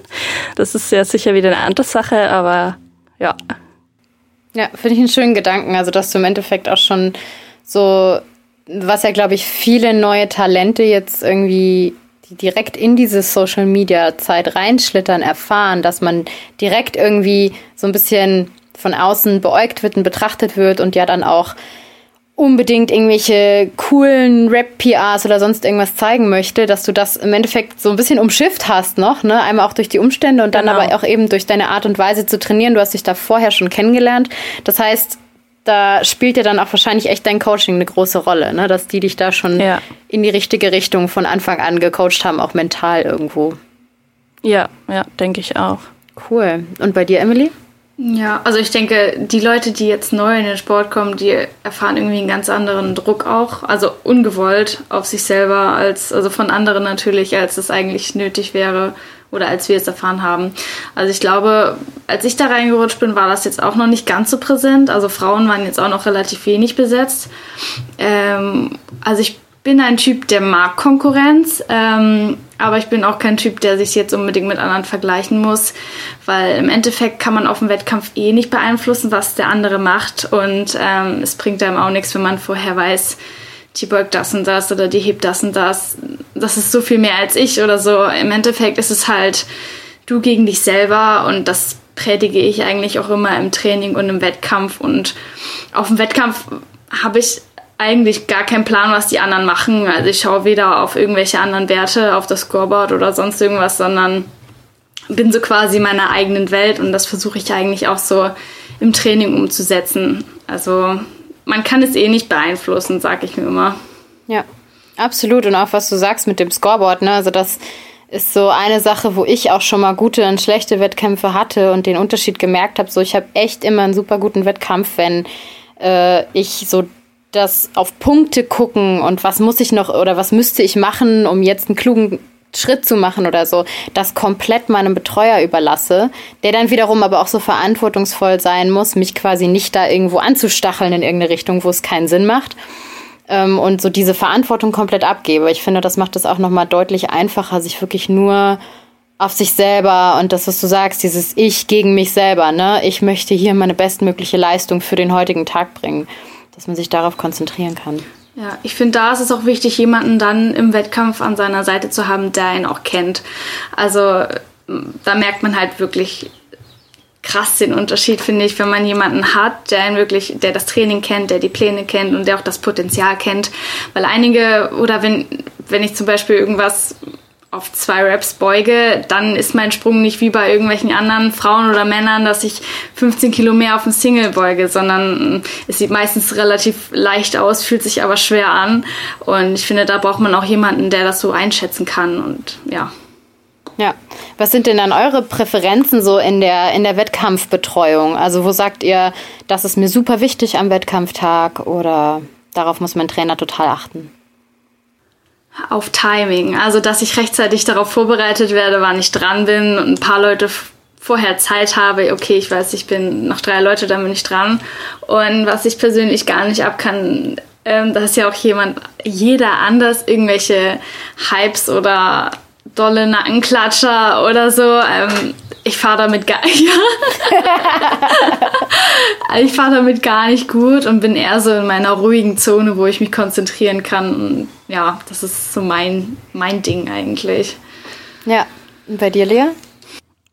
Das ist ja sicher wieder eine andere Sache, aber ja. Ja, finde ich einen schönen Gedanken. Also, dass du im Endeffekt auch schon so was ja, glaube ich, viele neue Talente jetzt irgendwie direkt in diese Social Media Zeit reinschlittern, erfahren, dass man direkt irgendwie so ein bisschen von außen beäugt wird und betrachtet wird und ja dann auch unbedingt irgendwelche coolen Rap-PRs oder sonst irgendwas zeigen möchte, dass du das im Endeffekt so ein bisschen umschifft hast noch, ne? Einmal auch durch die Umstände und dann genau. aber auch eben durch deine Art und Weise zu trainieren. Du hast dich da vorher schon kennengelernt. Das heißt, da spielt ja dann auch wahrscheinlich echt dein Coaching eine große Rolle, ne? dass die dich da schon ja. in die richtige Richtung von Anfang an gecoacht haben, auch mental irgendwo. Ja, ja, denke ich auch. Cool. Und bei dir, Emily? Ja, also ich denke, die Leute, die jetzt neu in den Sport kommen, die erfahren irgendwie einen ganz anderen Druck auch, also ungewollt auf sich selber als, also von anderen natürlich, als es eigentlich nötig wäre oder als wir es erfahren haben. Also ich glaube, als ich da reingerutscht bin, war das jetzt auch noch nicht ganz so präsent. Also Frauen waren jetzt auch noch relativ wenig besetzt. Ähm, also ich bin ein Typ, der mag Konkurrenz, ähm, aber ich bin auch kein Typ, der sich jetzt unbedingt mit anderen vergleichen muss, weil im Endeffekt kann man auf dem Wettkampf eh nicht beeinflussen, was der andere macht und ähm, es bringt einem auch nichts, wenn man vorher weiß, die beugt das und das oder die hebt das und das. Das ist so viel mehr als ich oder so. Im Endeffekt ist es halt du gegen dich selber und das predige ich eigentlich auch immer im Training und im Wettkampf. Und auf dem Wettkampf habe ich eigentlich gar keinen Plan, was die anderen machen. Also ich schaue weder auf irgendwelche anderen Werte, auf das Scoreboard oder sonst irgendwas, sondern bin so quasi in meiner eigenen Welt und das versuche ich eigentlich auch so im Training umzusetzen. Also man kann es eh nicht beeinflussen, sag ich mir immer. Ja, absolut. Und auch was du sagst mit dem Scoreboard, ne? Also das ist so eine Sache, wo ich auch schon mal gute und schlechte Wettkämpfe hatte und den Unterschied gemerkt habe. So, ich habe echt immer einen super guten Wettkampf, wenn äh, ich so das auf Punkte gucken und was muss ich noch oder was müsste ich machen, um jetzt einen klugen Schritt zu machen oder so, das komplett meinem Betreuer überlasse, der dann wiederum aber auch so verantwortungsvoll sein muss, mich quasi nicht da irgendwo anzustacheln in irgendeine Richtung, wo es keinen Sinn macht. Ähm, und so diese Verantwortung komplett abgebe. Ich finde, das macht es auch nochmal deutlich einfacher, sich wirklich nur auf sich selber und das, was du sagst, dieses Ich gegen mich selber, ne? Ich möchte hier meine bestmögliche Leistung für den heutigen Tag bringen, dass man sich darauf konzentrieren kann. Ja, ich finde, da ist es auch wichtig, jemanden dann im Wettkampf an seiner Seite zu haben, der ihn auch kennt. Also da merkt man halt wirklich krass den Unterschied, finde ich, wenn man jemanden hat, der ihn wirklich, der das Training kennt, der die Pläne kennt und der auch das Potenzial kennt. Weil einige, oder wenn, wenn ich zum Beispiel irgendwas auf zwei Raps beuge, dann ist mein Sprung nicht wie bei irgendwelchen anderen Frauen oder Männern, dass ich 15 Kilo mehr auf ein Single beuge, sondern es sieht meistens relativ leicht aus, fühlt sich aber schwer an. Und ich finde, da braucht man auch jemanden, der das so einschätzen kann und ja. Ja. Was sind denn dann eure Präferenzen so in der, in der Wettkampfbetreuung? Also wo sagt ihr, das ist mir super wichtig am Wettkampftag oder darauf muss mein Trainer total achten? Auf Timing. Also, dass ich rechtzeitig darauf vorbereitet werde, wann ich dran bin und ein paar Leute vorher Zeit habe, okay, ich weiß, ich bin noch drei Leute, dann bin ich dran. Und was ich persönlich gar nicht ab kann, ähm, da ist ja auch jemand, jeder anders irgendwelche Hypes oder dolle Nackenklatscher oder so. Ähm, ich fahre damit gar ja. ich fahre damit gar nicht gut und bin eher so in meiner ruhigen Zone, wo ich mich konzentrieren kann. Und ja, das ist so mein, mein Ding eigentlich. Ja, und bei dir, Lea?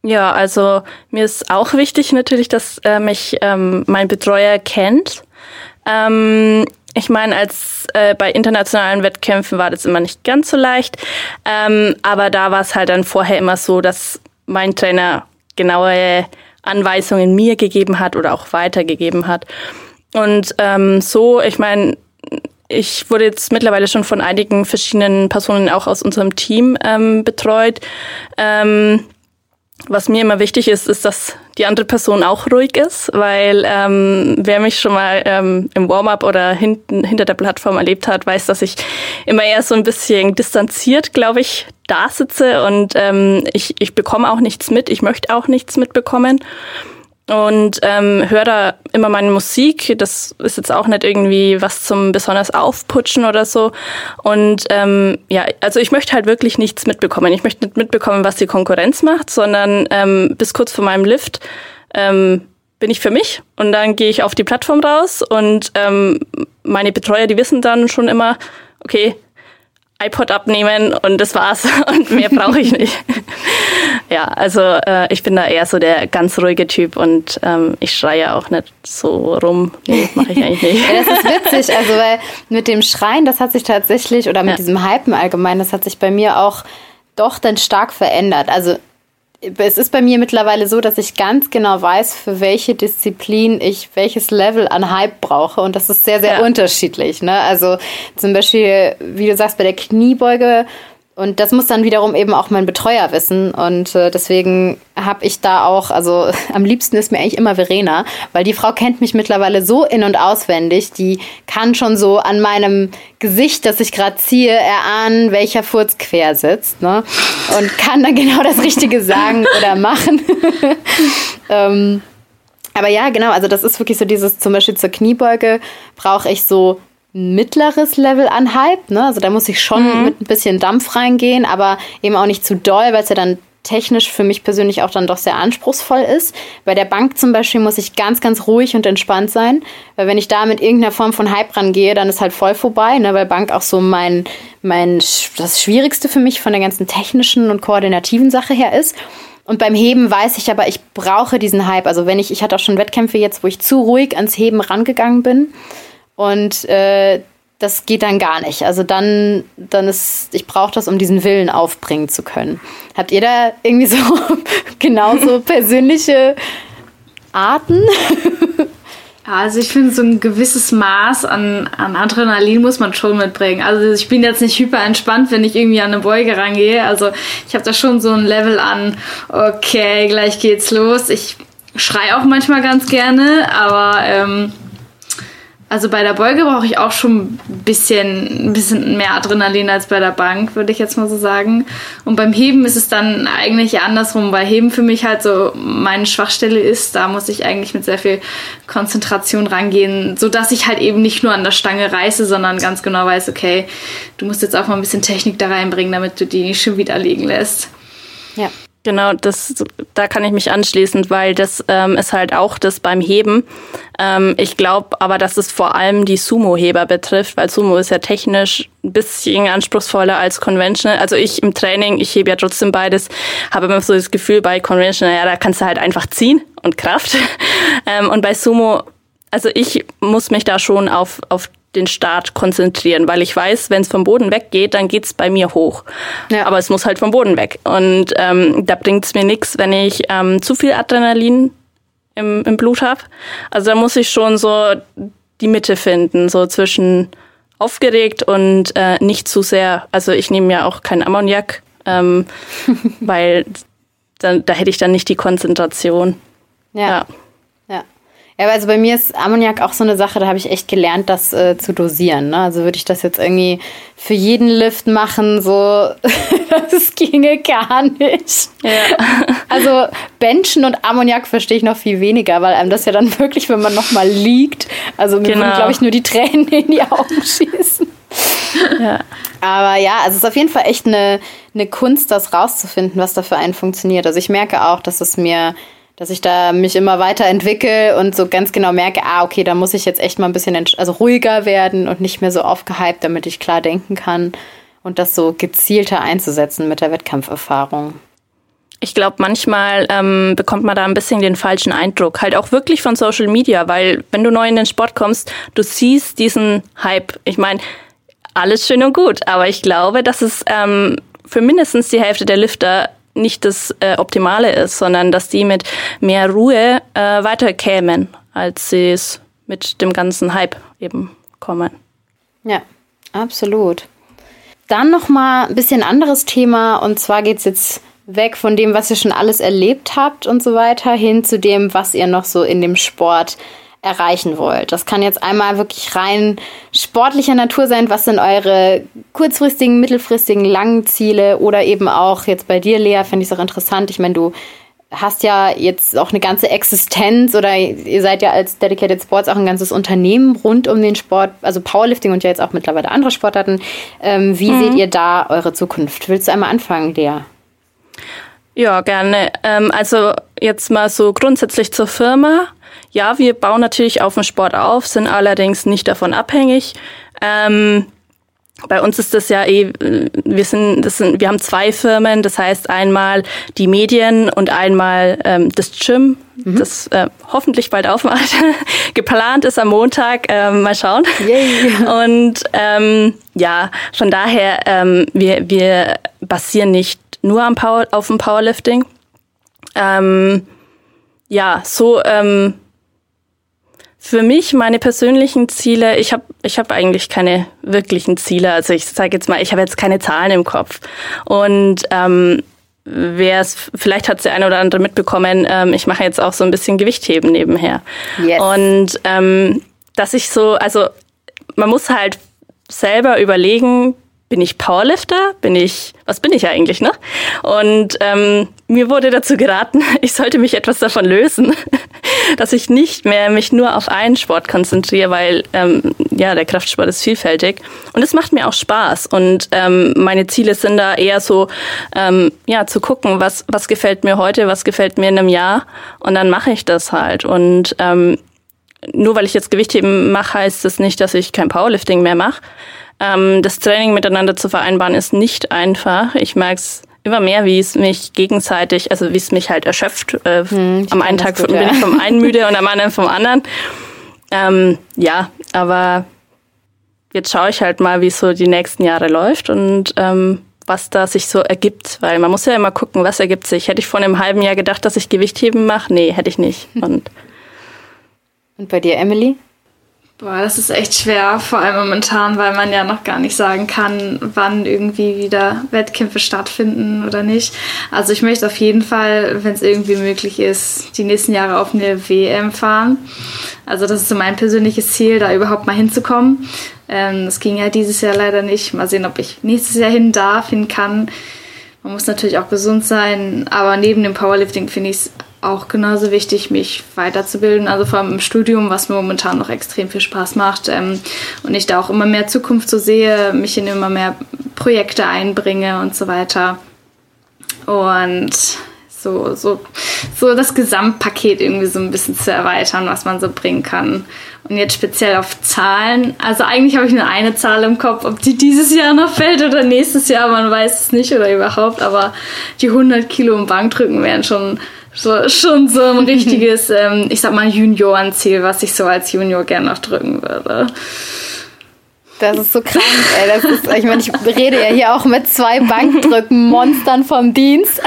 Ja, also mir ist auch wichtig natürlich, dass äh, mich ähm, mein Betreuer kennt. Ähm, ich meine, als äh, bei internationalen Wettkämpfen war das immer nicht ganz so leicht, ähm, aber da war es halt dann vorher immer so, dass mein Trainer genaue Anweisungen mir gegeben hat oder auch weitergegeben hat. Und ähm, so, ich meine, ich wurde jetzt mittlerweile schon von einigen verschiedenen Personen auch aus unserem Team ähm, betreut. Ähm, was mir immer wichtig ist, ist, dass die andere Person auch ruhig ist, weil ähm, wer mich schon mal ähm, im Warm-up oder hinten hinter der Plattform erlebt hat, weiß, dass ich immer eher so ein bisschen distanziert, glaube ich, da sitze und ähm, ich, ich bekomme auch nichts mit, ich möchte auch nichts mitbekommen und ähm, höre da immer meine Musik. Das ist jetzt auch nicht irgendwie was zum besonders Aufputschen oder so. Und ähm, ja, also ich möchte halt wirklich nichts mitbekommen. Ich möchte nicht mitbekommen, was die Konkurrenz macht, sondern ähm, bis kurz vor meinem Lift ähm, bin ich für mich und dann gehe ich auf die Plattform raus und ähm, meine Betreuer, die wissen dann schon immer, okay, iPod abnehmen und das war's und mehr brauche ich nicht. ja, also äh, ich bin da eher so der ganz ruhige Typ und ähm, ich schreie auch nicht so rum. Nee, mache ich eigentlich nicht. ja, das ist witzig, also weil mit dem Schreien, das hat sich tatsächlich, oder mit ja. diesem Hypen allgemein, das hat sich bei mir auch doch dann stark verändert. Also es ist bei mir mittlerweile so, dass ich ganz genau weiß, für welche Disziplin ich welches Level an Hype brauche. Und das ist sehr, sehr ja. unterschiedlich. Ne? Also zum Beispiel, wie du sagst, bei der Kniebeuge und das muss dann wiederum eben auch mein Betreuer wissen. Und äh, deswegen habe ich da auch, also am liebsten ist mir eigentlich immer Verena, weil die Frau kennt mich mittlerweile so in- und auswendig. Die kann schon so an meinem Gesicht, das ich gerade ziehe, erahnen, welcher Furz quer sitzt. Ne? Und kann dann genau das Richtige sagen oder machen. ähm, aber ja, genau, also das ist wirklich so dieses, zum Beispiel zur Kniebeuge brauche ich so mittleres Level an Hype. Ne? Also da muss ich schon mhm. mit ein bisschen Dampf reingehen, aber eben auch nicht zu doll, weil es ja dann technisch für mich persönlich auch dann doch sehr anspruchsvoll ist. Bei der Bank zum Beispiel muss ich ganz, ganz ruhig und entspannt sein, weil wenn ich da mit irgendeiner Form von Hype rangehe, dann ist halt voll vorbei, ne? weil Bank auch so mein, mein, das Schwierigste für mich von der ganzen technischen und koordinativen Sache her ist. Und beim Heben weiß ich aber, ich brauche diesen Hype. Also wenn ich, ich hatte auch schon Wettkämpfe jetzt, wo ich zu ruhig ans Heben rangegangen bin. Und äh, das geht dann gar nicht. Also dann, dann ist, ich brauche das, um diesen Willen aufbringen zu können. Habt ihr da irgendwie so genauso persönliche Arten? Also ich finde, so ein gewisses Maß an, an Adrenalin muss man schon mitbringen. Also ich bin jetzt nicht hyper entspannt, wenn ich irgendwie an eine Beuge rangehe. Also ich habe da schon so ein Level an, okay, gleich geht's los. Ich schrei auch manchmal ganz gerne, aber ähm, also bei der Beuge brauche ich auch schon ein bisschen, ein bisschen mehr Adrenalin als bei der Bank, würde ich jetzt mal so sagen. Und beim Heben ist es dann eigentlich andersrum, weil Heben für mich halt so meine Schwachstelle ist. Da muss ich eigentlich mit sehr viel Konzentration rangehen, sodass ich halt eben nicht nur an der Stange reiße, sondern ganz genau weiß, okay, du musst jetzt auch mal ein bisschen Technik da reinbringen, damit du die nicht schon wieder liegen lässt. Ja. Genau, das, da kann ich mich anschließen, weil das ähm, ist halt auch das beim Heben. Ähm, ich glaube aber, dass es vor allem die Sumo-Heber betrifft, weil Sumo ist ja technisch ein bisschen anspruchsvoller als Conventional. Also ich im Training, ich hebe ja trotzdem beides, habe immer so das Gefühl bei Conventional, ja, da kannst du halt einfach ziehen und Kraft. ähm, und bei Sumo, also ich muss mich da schon auf, auf den Start konzentrieren, weil ich weiß, wenn es vom Boden weggeht, dann geht's bei mir hoch. Ja. Aber es muss halt vom Boden weg. Und ähm, da bringt's mir nichts, wenn ich ähm, zu viel Adrenalin im, im Blut habe. Also da muss ich schon so die Mitte finden, so zwischen aufgeregt und äh, nicht zu sehr. Also ich nehme ja auch kein Ammoniak, ähm, weil dann, da hätte ich dann nicht die Konzentration. ja. ja. Ja, also bei mir ist Ammoniak auch so eine Sache, da habe ich echt gelernt, das äh, zu dosieren. Ne? Also würde ich das jetzt irgendwie für jeden Lift machen, so das ginge gar nicht. Ja. Also Benchen und Ammoniak verstehe ich noch viel weniger, weil einem das ja dann wirklich, wenn man nochmal liegt, also mir genau. würden, glaube ich, nur die Tränen in die Augen schießen. Ja. Aber ja, also es ist auf jeden Fall echt eine, eine Kunst, das rauszufinden, was da für einen funktioniert. Also ich merke auch, dass es mir dass ich da mich immer weiterentwickle und so ganz genau merke, ah, okay, da muss ich jetzt echt mal ein bisschen also ruhiger werden und nicht mehr so aufgehypt, damit ich klar denken kann und das so gezielter einzusetzen mit der Wettkampferfahrung. Ich glaube, manchmal ähm, bekommt man da ein bisschen den falschen Eindruck, halt auch wirklich von Social Media, weil wenn du neu in den Sport kommst, du siehst diesen Hype. Ich meine, alles schön und gut, aber ich glaube, dass es ähm, für mindestens die Hälfte der Lifter nicht das äh, Optimale ist, sondern dass die mit mehr Ruhe äh, weiterkämen, als sie es mit dem ganzen Hype eben kommen. Ja, absolut. Dann noch mal ein bisschen anderes Thema und zwar geht es jetzt weg von dem, was ihr schon alles erlebt habt und so weiter, hin zu dem, was ihr noch so in dem Sport erreichen wollt. Das kann jetzt einmal wirklich rein sportlicher Natur sein. Was sind eure kurzfristigen, mittelfristigen, langen Ziele? Oder eben auch jetzt bei dir, Lea, finde ich es auch interessant. Ich meine, du hast ja jetzt auch eine ganze Existenz oder ihr seid ja als Dedicated Sports auch ein ganzes Unternehmen rund um den Sport, also Powerlifting und ja jetzt auch mittlerweile andere Sportarten. Ähm, wie mhm. seht ihr da eure Zukunft? Willst du einmal anfangen, Lea? Ja, gerne. Ähm, also jetzt mal so grundsätzlich zur Firma. Ja, wir bauen natürlich auf den Sport auf, sind allerdings nicht davon abhängig. Ähm, bei uns ist das ja eh, wir sind, das sind, wir haben zwei Firmen, das heißt einmal die Medien und einmal ähm, das Gym, mhm. das äh, hoffentlich bald aufmacht. Geplant ist am Montag, ähm, mal schauen. Yay. Und ähm, ja, von daher, ähm, wir, wir basieren nicht nur am Power, auf dem Powerlifting. Ähm, ja, so ähm, für mich, meine persönlichen Ziele, ich habe ich hab eigentlich keine wirklichen Ziele. Also ich sage jetzt mal, ich habe jetzt keine Zahlen im Kopf. Und ähm, wer es, vielleicht hat der eine oder andere mitbekommen, ähm, ich mache jetzt auch so ein bisschen Gewichtheben nebenher. Yes. Und ähm, dass ich so, also man muss halt selber überlegen, bin ich Powerlifter? Bin ich, was bin ich eigentlich, ne? Und ähm, mir wurde dazu geraten, ich sollte mich etwas davon lösen, dass ich nicht mehr mich nur auf einen Sport konzentriere, weil ähm, ja der Kraftsport ist vielfältig und es macht mir auch Spaß und ähm, meine Ziele sind da eher so ähm, ja zu gucken, was was gefällt mir heute, was gefällt mir in einem Jahr und dann mache ich das halt und ähm, nur weil ich jetzt Gewichtheben mache, heißt das nicht, dass ich kein Powerlifting mehr mache. Ähm, das Training miteinander zu vereinbaren ist nicht einfach. Ich merke es immer mehr, wie es mich gegenseitig, also wie es mich halt erschöpft. Äh, hm, am einen Tag gut, bin ja. ich vom einen müde und am anderen vom anderen. Ähm, ja, aber jetzt schaue ich halt mal, wie es so die nächsten Jahre läuft und ähm, was da sich so ergibt, weil man muss ja immer gucken, was ergibt sich. Hätte ich vor einem halben Jahr gedacht, dass ich Gewichtheben mache? Nee, hätte ich nicht. Und, und bei dir, Emily? Boah, das ist echt schwer, vor allem momentan, weil man ja noch gar nicht sagen kann, wann irgendwie wieder Wettkämpfe stattfinden oder nicht. Also ich möchte auf jeden Fall, wenn es irgendwie möglich ist, die nächsten Jahre auf eine WM fahren. Also das ist so mein persönliches Ziel, da überhaupt mal hinzukommen. Ähm, das ging ja dieses Jahr leider nicht. Mal sehen, ob ich nächstes Jahr hin darf, hin kann. Man muss natürlich auch gesund sein, aber neben dem Powerlifting finde ich es auch genauso wichtig, mich weiterzubilden. Also vor allem im Studium, was mir momentan noch extrem viel Spaß macht. Ähm, und ich da auch immer mehr Zukunft so sehe, mich in immer mehr Projekte einbringe und so weiter. Und so, so, so das Gesamtpaket irgendwie so ein bisschen zu erweitern, was man so bringen kann. Und jetzt speziell auf Zahlen. Also eigentlich habe ich nur eine Zahl im Kopf, ob die dieses Jahr noch fällt oder nächstes Jahr, man weiß es nicht oder überhaupt. Aber die 100 Kilo im Bankdrücken wären schon so, schon so ein richtiges, ähm, ich sag mal, Juniorenziel, was ich so als Junior gerne noch drücken würde. Das ist so krank, ey. Das ist, ich meine, ich rede ja hier auch mit zwei Bankdrücken-Monstern vom Dienst.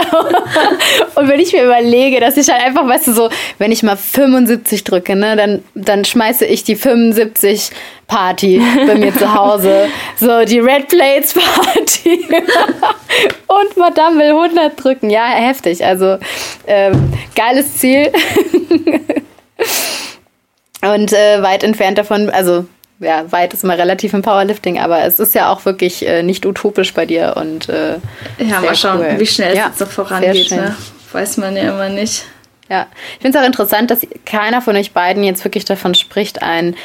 Und wenn ich mir überlege, dass ich halt einfach, weißt du, so, wenn ich mal 75 drücke, ne, dann, dann schmeiße ich die 75 Party bei mir zu Hause. So, die Red Plates Party. Und Madame will 100 drücken. Ja, heftig. Also, ähm, geiles Ziel. Und äh, weit entfernt davon, also ja, weit ist mal relativ im Powerlifting, aber es ist ja auch wirklich äh, nicht utopisch bei dir und äh, ja, mal schauen, cool. wie schnell ja, es jetzt so vorangeht. Ne? Weiß man ja immer nicht. Ja, ich finde es auch interessant, dass keiner von euch beiden jetzt wirklich davon spricht, ein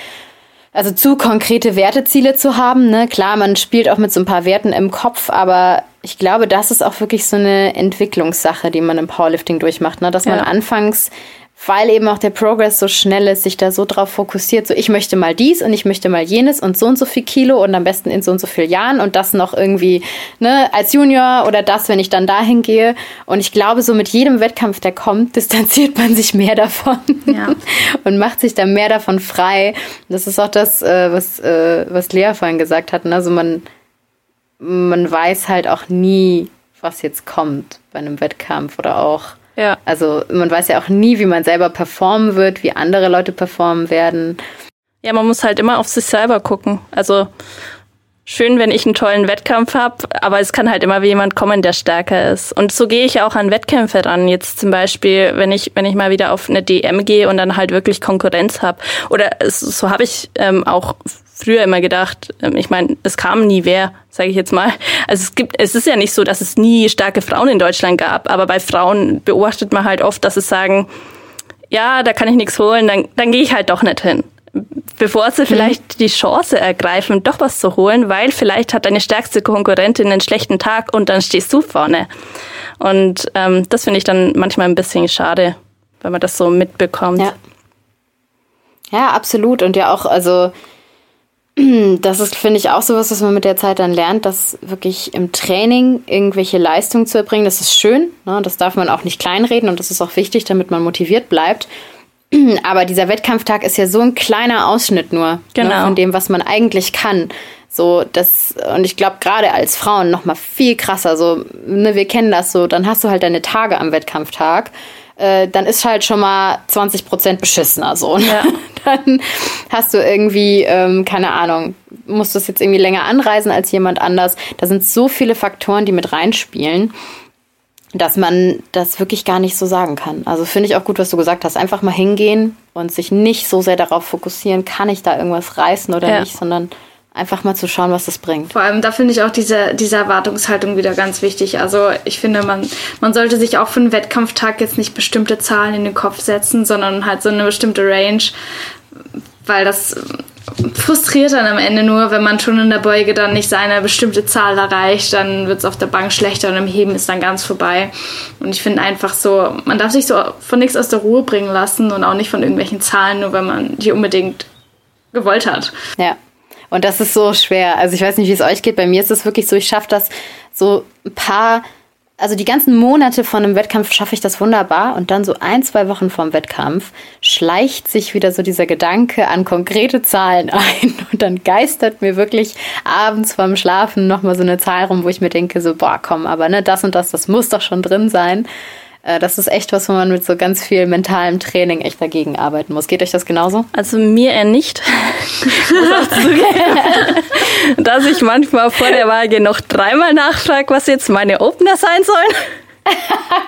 also zu konkrete Werteziele zu haben. Ne? Klar, man spielt auch mit so ein paar Werten im Kopf, aber ich glaube, das ist auch wirklich so eine Entwicklungssache, die man im Powerlifting durchmacht, ne? dass ja. man anfangs weil eben auch der Progress so schnell ist, sich da so drauf fokussiert, so ich möchte mal dies und ich möchte mal jenes und so und so viel Kilo und am besten in so und so vielen Jahren und das noch irgendwie ne, als Junior oder das, wenn ich dann dahin gehe. Und ich glaube, so mit jedem Wettkampf, der kommt, distanziert man sich mehr davon ja. und macht sich dann mehr davon frei. Das ist auch das, äh, was, äh, was Lea vorhin gesagt hat. Also man, man weiß halt auch nie, was jetzt kommt bei einem Wettkampf oder auch ja. Also man weiß ja auch nie, wie man selber performen wird, wie andere Leute performen werden. Ja, man muss halt immer auf sich selber gucken. Also schön, wenn ich einen tollen Wettkampf habe, aber es kann halt immer jemand kommen, der stärker ist. Und so gehe ich auch an Wettkämpfe ran. Jetzt zum Beispiel, wenn ich, wenn ich mal wieder auf eine DM gehe und dann halt wirklich Konkurrenz habe. Oder so habe ich ähm, auch früher immer gedacht, ähm, ich meine, es kam nie wer, sage ich jetzt mal. Also es gibt, es ist ja nicht so, dass es nie starke Frauen in Deutschland gab, aber bei Frauen beobachtet man halt oft, dass sie sagen, ja, da kann ich nichts holen, dann, dann gehe ich halt doch nicht hin. Bevor sie mhm. vielleicht die Chance ergreifen, doch was zu holen, weil vielleicht hat deine stärkste Konkurrentin einen schlechten Tag und dann stehst du vorne. Und ähm, das finde ich dann manchmal ein bisschen schade, wenn man das so mitbekommt. Ja. Ja, absolut. Und ja auch, also das ist, finde ich, auch sowas, was man mit der Zeit dann lernt, dass wirklich im Training irgendwelche Leistungen zu erbringen, das ist schön. Ne? Das darf man auch nicht kleinreden und das ist auch wichtig, damit man motiviert bleibt. Aber dieser Wettkampftag ist ja so ein kleiner Ausschnitt nur genau. ne, von dem, was man eigentlich kann. So, das, und ich glaube, gerade als Frauen noch mal viel krasser. So, ne, wir kennen das so, dann hast du halt deine Tage am Wettkampftag äh, dann ist halt schon mal 20 Prozent beschissener so. Ne? Ja. dann hast du irgendwie, ähm, keine Ahnung, musst du es jetzt irgendwie länger anreisen als jemand anders. Da sind so viele Faktoren, die mit reinspielen dass man das wirklich gar nicht so sagen kann. Also finde ich auch gut, was du gesagt hast. Einfach mal hingehen und sich nicht so sehr darauf fokussieren, kann ich da irgendwas reißen oder ja. nicht, sondern einfach mal zu schauen, was das bringt. Vor allem, da finde ich auch diese, diese Erwartungshaltung wieder ganz wichtig. Also ich finde, man, man sollte sich auch für einen Wettkampftag jetzt nicht bestimmte Zahlen in den Kopf setzen, sondern halt so eine bestimmte Range, weil das frustriert dann am Ende nur, wenn man schon in der Beuge dann nicht seine bestimmte Zahl erreicht, dann wird es auf der Bank schlechter und im Heben ist dann ganz vorbei. Und ich finde einfach so, man darf sich so von nichts aus der Ruhe bringen lassen und auch nicht von irgendwelchen Zahlen, nur wenn man die unbedingt gewollt hat. Ja, und das ist so schwer. Also ich weiß nicht, wie es euch geht. Bei mir ist es wirklich so, ich schaffe das so ein paar, also die ganzen Monate von einem Wettkampf schaffe ich das wunderbar. Und dann so ein, zwei Wochen vorm Wettkampf schleicht sich wieder so dieser Gedanke an konkrete Zahlen ein. Und dann geistert mir wirklich abends vorm Schlafen nochmal so eine Zahl rum, wo ich mir denke, so, boah, komm, aber ne, das und das, das muss doch schon drin sein. Äh, das ist echt was, wo man mit so ganz viel mentalem Training echt dagegen arbeiten muss. Geht euch das genauso? Also mir eher nicht. Dass ich manchmal vor der Waage noch dreimal nachfrage, was jetzt meine Opener sein sollen.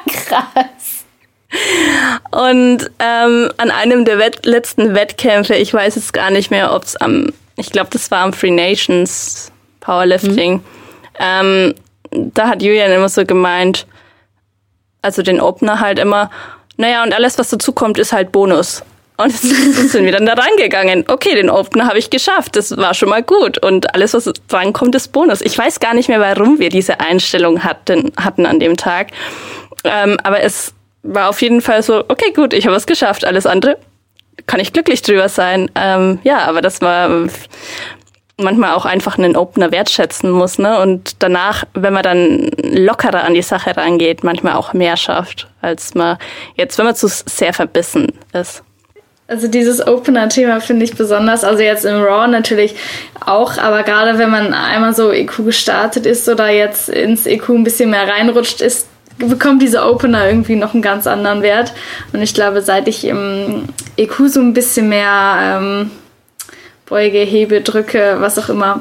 Krass. Und ähm, an einem der Wett letzten Wettkämpfe, ich weiß jetzt gar nicht mehr, ob es am, ich glaube, das war am Free Nations Powerlifting, mhm. ähm, da hat Julian immer so gemeint, also den Opener halt immer, naja, und alles, was dazu kommt, ist halt Bonus. Und so sind wir dann da reingegangen. Okay, den Opener habe ich geschafft. Das war schon mal gut. Und alles, was drankommt, ist Bonus. Ich weiß gar nicht mehr, warum wir diese Einstellung hatten, hatten an dem Tag. Ähm, aber es war auf jeden Fall so, okay, gut, ich habe es geschafft. Alles andere kann ich glücklich drüber sein. Ähm, ja, aber das war manchmal auch einfach einen Opener wertschätzen muss, ne? Und danach, wenn man dann lockerer an die Sache rangeht, manchmal auch mehr schafft, als man jetzt, wenn man zu sehr verbissen ist. Also dieses Opener-Thema finde ich besonders, also jetzt im Raw natürlich auch, aber gerade wenn man einmal so EQ gestartet ist oder jetzt ins EQ ein bisschen mehr reinrutscht, ist bekommt dieser Opener irgendwie noch einen ganz anderen Wert. Und ich glaube, seit ich im EQ so ein bisschen mehr ähm, Beuge, Hebe, Drücke, was auch immer,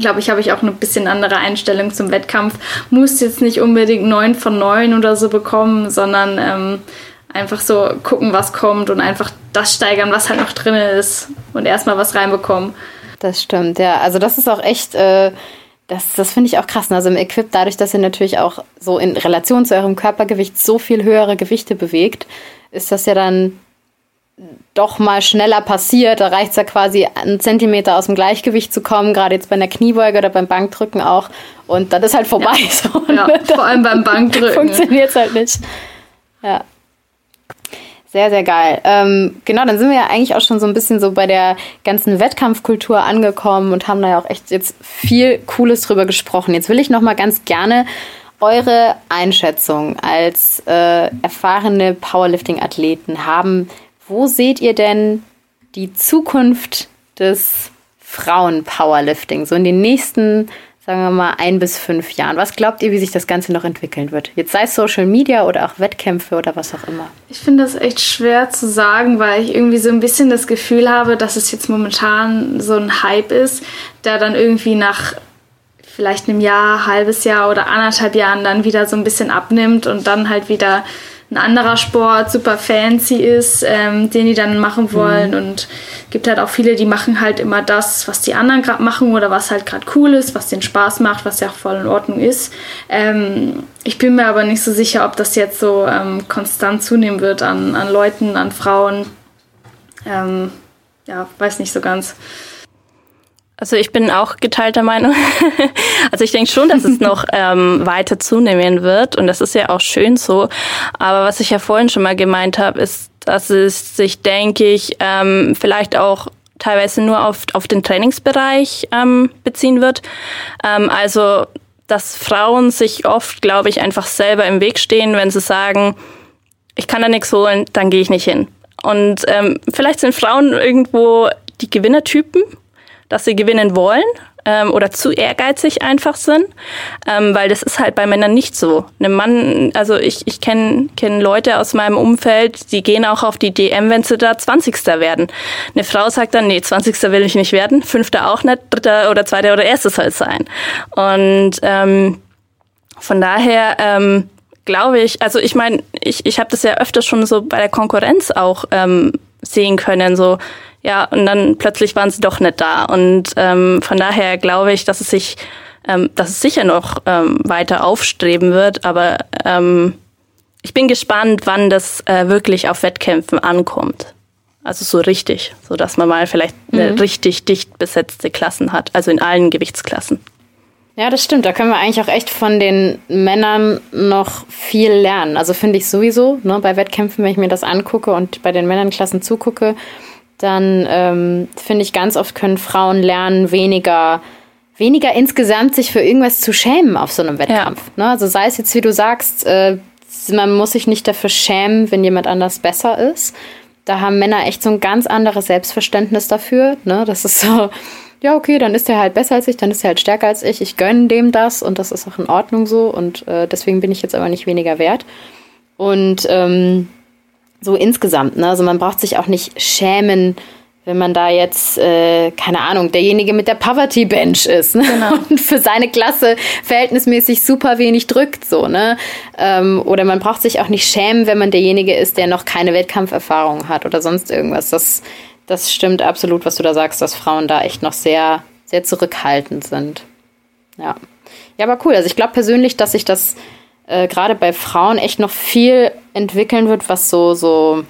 glaube ich, habe ich auch eine bisschen andere Einstellung zum Wettkampf. Muss jetzt nicht unbedingt neun von neun oder so bekommen, sondern ähm, einfach so gucken, was kommt und einfach das steigern, was halt noch drin ist und erstmal was reinbekommen. Das stimmt, ja. Also das ist auch echt, äh, das, das finde ich auch krass. Also im Equip, dadurch, dass ihr natürlich auch so in Relation zu eurem Körpergewicht so viel höhere Gewichte bewegt, ist das ja dann doch mal schneller passiert. Da reicht es ja quasi, einen Zentimeter aus dem Gleichgewicht zu kommen, gerade jetzt bei einer Kniebeuge oder beim Bankdrücken auch. Und dann ist halt vorbei. Ja, so. ja vor allem beim Bankdrücken. Funktioniert es halt nicht. Ja. Sehr, sehr geil. Ähm, genau, dann sind wir ja eigentlich auch schon so ein bisschen so bei der ganzen Wettkampfkultur angekommen und haben da ja auch echt jetzt viel Cooles drüber gesprochen. Jetzt will ich noch mal ganz gerne eure Einschätzung als äh, erfahrene Powerlifting-Athleten haben. Wo seht ihr denn die Zukunft des Frauen-Powerlifting so in den nächsten sagen wir mal, ein bis fünf Jahren? Was glaubt ihr, wie sich das Ganze noch entwickeln wird? Jetzt sei es Social Media oder auch Wettkämpfe oder was auch immer. Ich finde das echt schwer zu sagen, weil ich irgendwie so ein bisschen das Gefühl habe, dass es jetzt momentan so ein Hype ist, der dann irgendwie nach vielleicht einem Jahr, halbes Jahr oder anderthalb Jahren dann wieder so ein bisschen abnimmt und dann halt wieder ein anderer Sport super fancy ist, ähm, den die dann machen wollen. Mhm. Und gibt halt auch viele, die machen halt immer das, was die anderen gerade machen oder was halt gerade cool ist, was denen Spaß macht, was ja auch voll in Ordnung ist. Ähm, ich bin mir aber nicht so sicher, ob das jetzt so ähm, konstant zunehmen wird an, an Leuten, an Frauen. Ähm, ja, weiß nicht so ganz. Also ich bin auch geteilter Meinung. also ich denke schon, dass es noch ähm, weiter zunehmen wird und das ist ja auch schön so. Aber was ich ja vorhin schon mal gemeint habe, ist, dass es sich, denke ich, ähm, vielleicht auch teilweise nur auf, auf den Trainingsbereich ähm, beziehen wird. Ähm, also dass Frauen sich oft, glaube ich, einfach selber im Weg stehen, wenn sie sagen, ich kann da nichts holen, dann gehe ich nicht hin. Und ähm, vielleicht sind Frauen irgendwo die Gewinnertypen dass sie gewinnen wollen ähm, oder zu ehrgeizig einfach sind, ähm, weil das ist halt bei Männern nicht so. Ein Mann, also ich, ich kenne kenn Leute aus meinem Umfeld, die gehen auch auf die DM, wenn sie da 20. werden. Eine Frau sagt dann, nee, 20. will ich nicht werden, fünfter auch nicht, dritter oder zweiter oder erstes soll es sein. Und ähm, von daher ähm, glaube ich, also ich meine, ich, ich habe das ja öfter schon so bei der Konkurrenz auch ähm, sehen können, so ja, und dann plötzlich waren sie doch nicht da. Und ähm, von daher glaube ich, dass es sich, ähm, dass es sicher noch ähm, weiter aufstreben wird, aber ähm, ich bin gespannt, wann das äh, wirklich auf Wettkämpfen ankommt. Also so richtig, so dass man mal vielleicht eine mhm. richtig dicht besetzte Klassen hat, also in allen Gewichtsklassen. Ja, das stimmt. Da können wir eigentlich auch echt von den Männern noch viel lernen. Also finde ich sowieso, ne, bei Wettkämpfen, wenn ich mir das angucke und bei den Männernklassen zugucke, dann ähm, finde ich ganz oft können Frauen lernen, weniger, weniger insgesamt sich für irgendwas zu schämen auf so einem Wettkampf. Ja. Ne? Also sei es jetzt, wie du sagst, äh, man muss sich nicht dafür schämen, wenn jemand anders besser ist. Da haben Männer echt so ein ganz anderes Selbstverständnis dafür. Ne? Das ist so, ja, okay, dann ist er halt besser als ich, dann ist er halt stärker als ich. Ich gönne dem das und das ist auch in Ordnung so und äh, deswegen bin ich jetzt aber nicht weniger wert. Und ähm, so insgesamt. Ne? Also man braucht sich auch nicht schämen, wenn man da jetzt, äh, keine Ahnung, derjenige mit der Poverty Bench ist ne? genau. und für seine Klasse verhältnismäßig super wenig drückt. so ne ähm, Oder man braucht sich auch nicht schämen, wenn man derjenige ist, der noch keine Wettkampferfahrung hat oder sonst irgendwas. Das, das stimmt absolut, was du da sagst, dass Frauen da echt noch sehr, sehr zurückhaltend sind. Ja. Ja, aber cool. Also ich glaube persönlich, dass sich das äh, gerade bei Frauen echt noch viel entwickeln wird, was so, so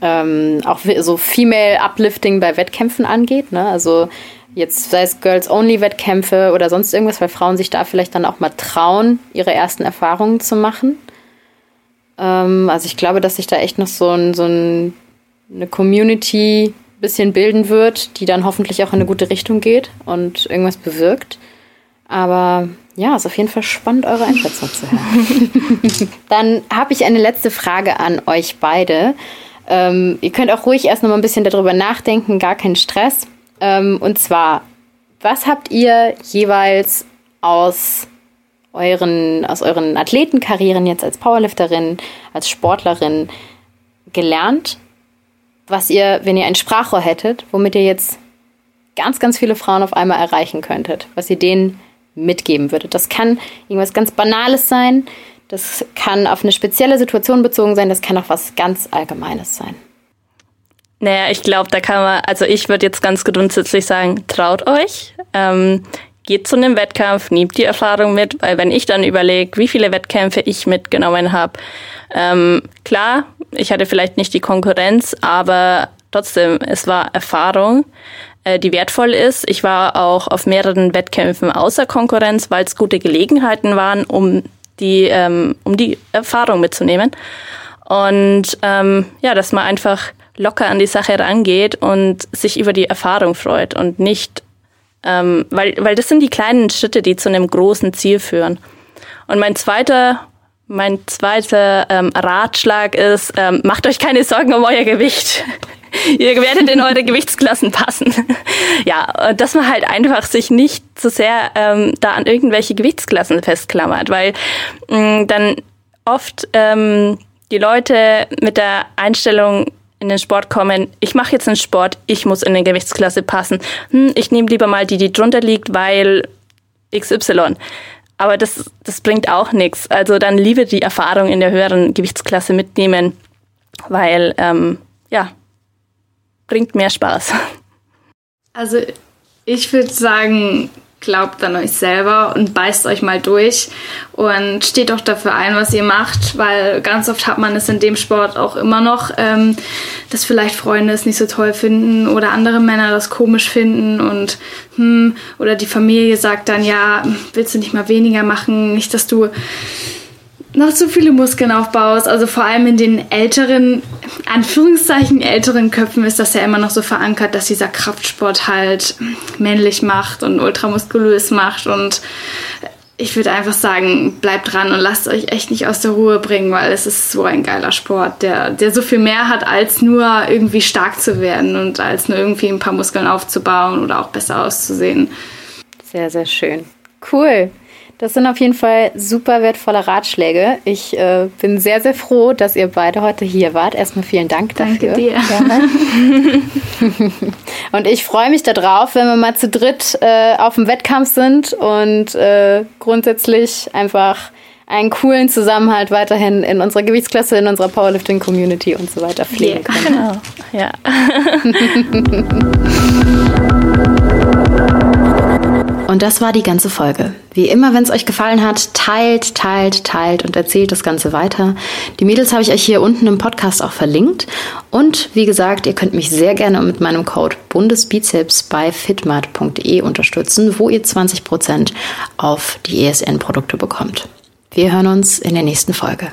ähm, auch so Female Uplifting bei Wettkämpfen angeht. Ne? Also jetzt sei es Girls-Only-Wettkämpfe oder sonst irgendwas, weil Frauen sich da vielleicht dann auch mal trauen, ihre ersten Erfahrungen zu machen. Ähm, also ich glaube, dass sich da echt noch so, ein, so ein, eine Community bisschen bilden wird, die dann hoffentlich auch in eine gute Richtung geht und irgendwas bewirkt. Aber ja, ist auf jeden Fall spannend, eure Einschätzung zu hören. dann habe ich eine letzte Frage an euch beide. Ähm, ihr könnt auch ruhig erst noch mal ein bisschen darüber nachdenken, gar keinen Stress. Ähm, und zwar, was habt ihr jeweils aus euren, aus euren Athletenkarrieren jetzt als Powerlifterin, als Sportlerin gelernt, was ihr, wenn ihr ein Sprachrohr hättet, womit ihr jetzt ganz, ganz viele Frauen auf einmal erreichen könntet, was ihr denen mitgeben würdet. Das kann irgendwas ganz Banales sein, das kann auf eine spezielle Situation bezogen sein, das kann auch was ganz Allgemeines sein. Naja, ich glaube, da kann man, also ich würde jetzt ganz grundsätzlich sagen, traut euch. Ähm, geht zu einem Wettkampf, nehmt die Erfahrung mit, weil wenn ich dann überlege, wie viele Wettkämpfe ich mitgenommen habe, ähm, klar, ich hatte vielleicht nicht die Konkurrenz, aber trotzdem, es war Erfahrung, die wertvoll ist. Ich war auch auf mehreren Wettkämpfen außer Konkurrenz, weil es gute Gelegenheiten waren, um die, ähm, um die Erfahrung mitzunehmen. Und ähm, ja, dass man einfach locker an die Sache rangeht und sich über die Erfahrung freut und nicht, ähm, weil, weil das sind die kleinen Schritte, die zu einem großen Ziel führen. Und mein zweiter, mein zweiter ähm, Ratschlag ist, ähm, macht euch keine Sorgen um euer Gewicht. Ihr werdet in eure Gewichtsklassen passen. ja, dass man halt einfach sich nicht so sehr ähm, da an irgendwelche Gewichtsklassen festklammert, weil mh, mm, dann oft ähm, die Leute mit der Einstellung in den Sport kommen, ich mache jetzt einen Sport, ich muss in eine Gewichtsklasse passen. Hm, ich nehme lieber mal die, die drunter liegt, weil XY. Aber das, das bringt auch nichts. Also dann lieber die Erfahrung in der höheren Gewichtsklasse mitnehmen, weil ähm, ja, bringt mehr Spaß. Also ich würde sagen, glaubt an euch selber und beißt euch mal durch und steht auch dafür ein, was ihr macht, weil ganz oft hat man es in dem Sport auch immer noch, ähm, dass vielleicht Freunde es nicht so toll finden oder andere Männer das komisch finden und hm, oder die Familie sagt dann, ja, willst du nicht mal weniger machen, nicht, dass du noch zu viele Muskeln aufbaust. Also vor allem in den älteren, Anführungszeichen älteren Köpfen ist das ja immer noch so verankert, dass dieser Kraftsport halt männlich macht und ultramuskulös macht. Und ich würde einfach sagen, bleibt dran und lasst euch echt nicht aus der Ruhe bringen, weil es ist so ein geiler Sport, der, der so viel mehr hat, als nur irgendwie stark zu werden und als nur irgendwie ein paar Muskeln aufzubauen oder auch besser auszusehen. Sehr, sehr schön. Cool. Das sind auf jeden Fall super wertvolle Ratschläge. Ich äh, bin sehr, sehr froh, dass ihr beide heute hier wart. Erstmal vielen Dank dafür. Danke dir. und ich freue mich darauf, wenn wir mal zu dritt äh, auf dem Wettkampf sind und äh, grundsätzlich einfach einen coolen Zusammenhalt weiterhin in unserer Gewichtsklasse, in unserer Powerlifting-Community und so weiter pflegen yeah. können. Genau. Ja. Und das war die ganze Folge. Wie immer, wenn es euch gefallen hat, teilt, teilt, teilt und erzählt das Ganze weiter. Die Mädels habe ich euch hier unten im Podcast auch verlinkt. Und wie gesagt, ihr könnt mich sehr gerne mit meinem Code Bundesbizeps bei fitmart.de unterstützen, wo ihr 20% auf die ESN-Produkte bekommt. Wir hören uns in der nächsten Folge.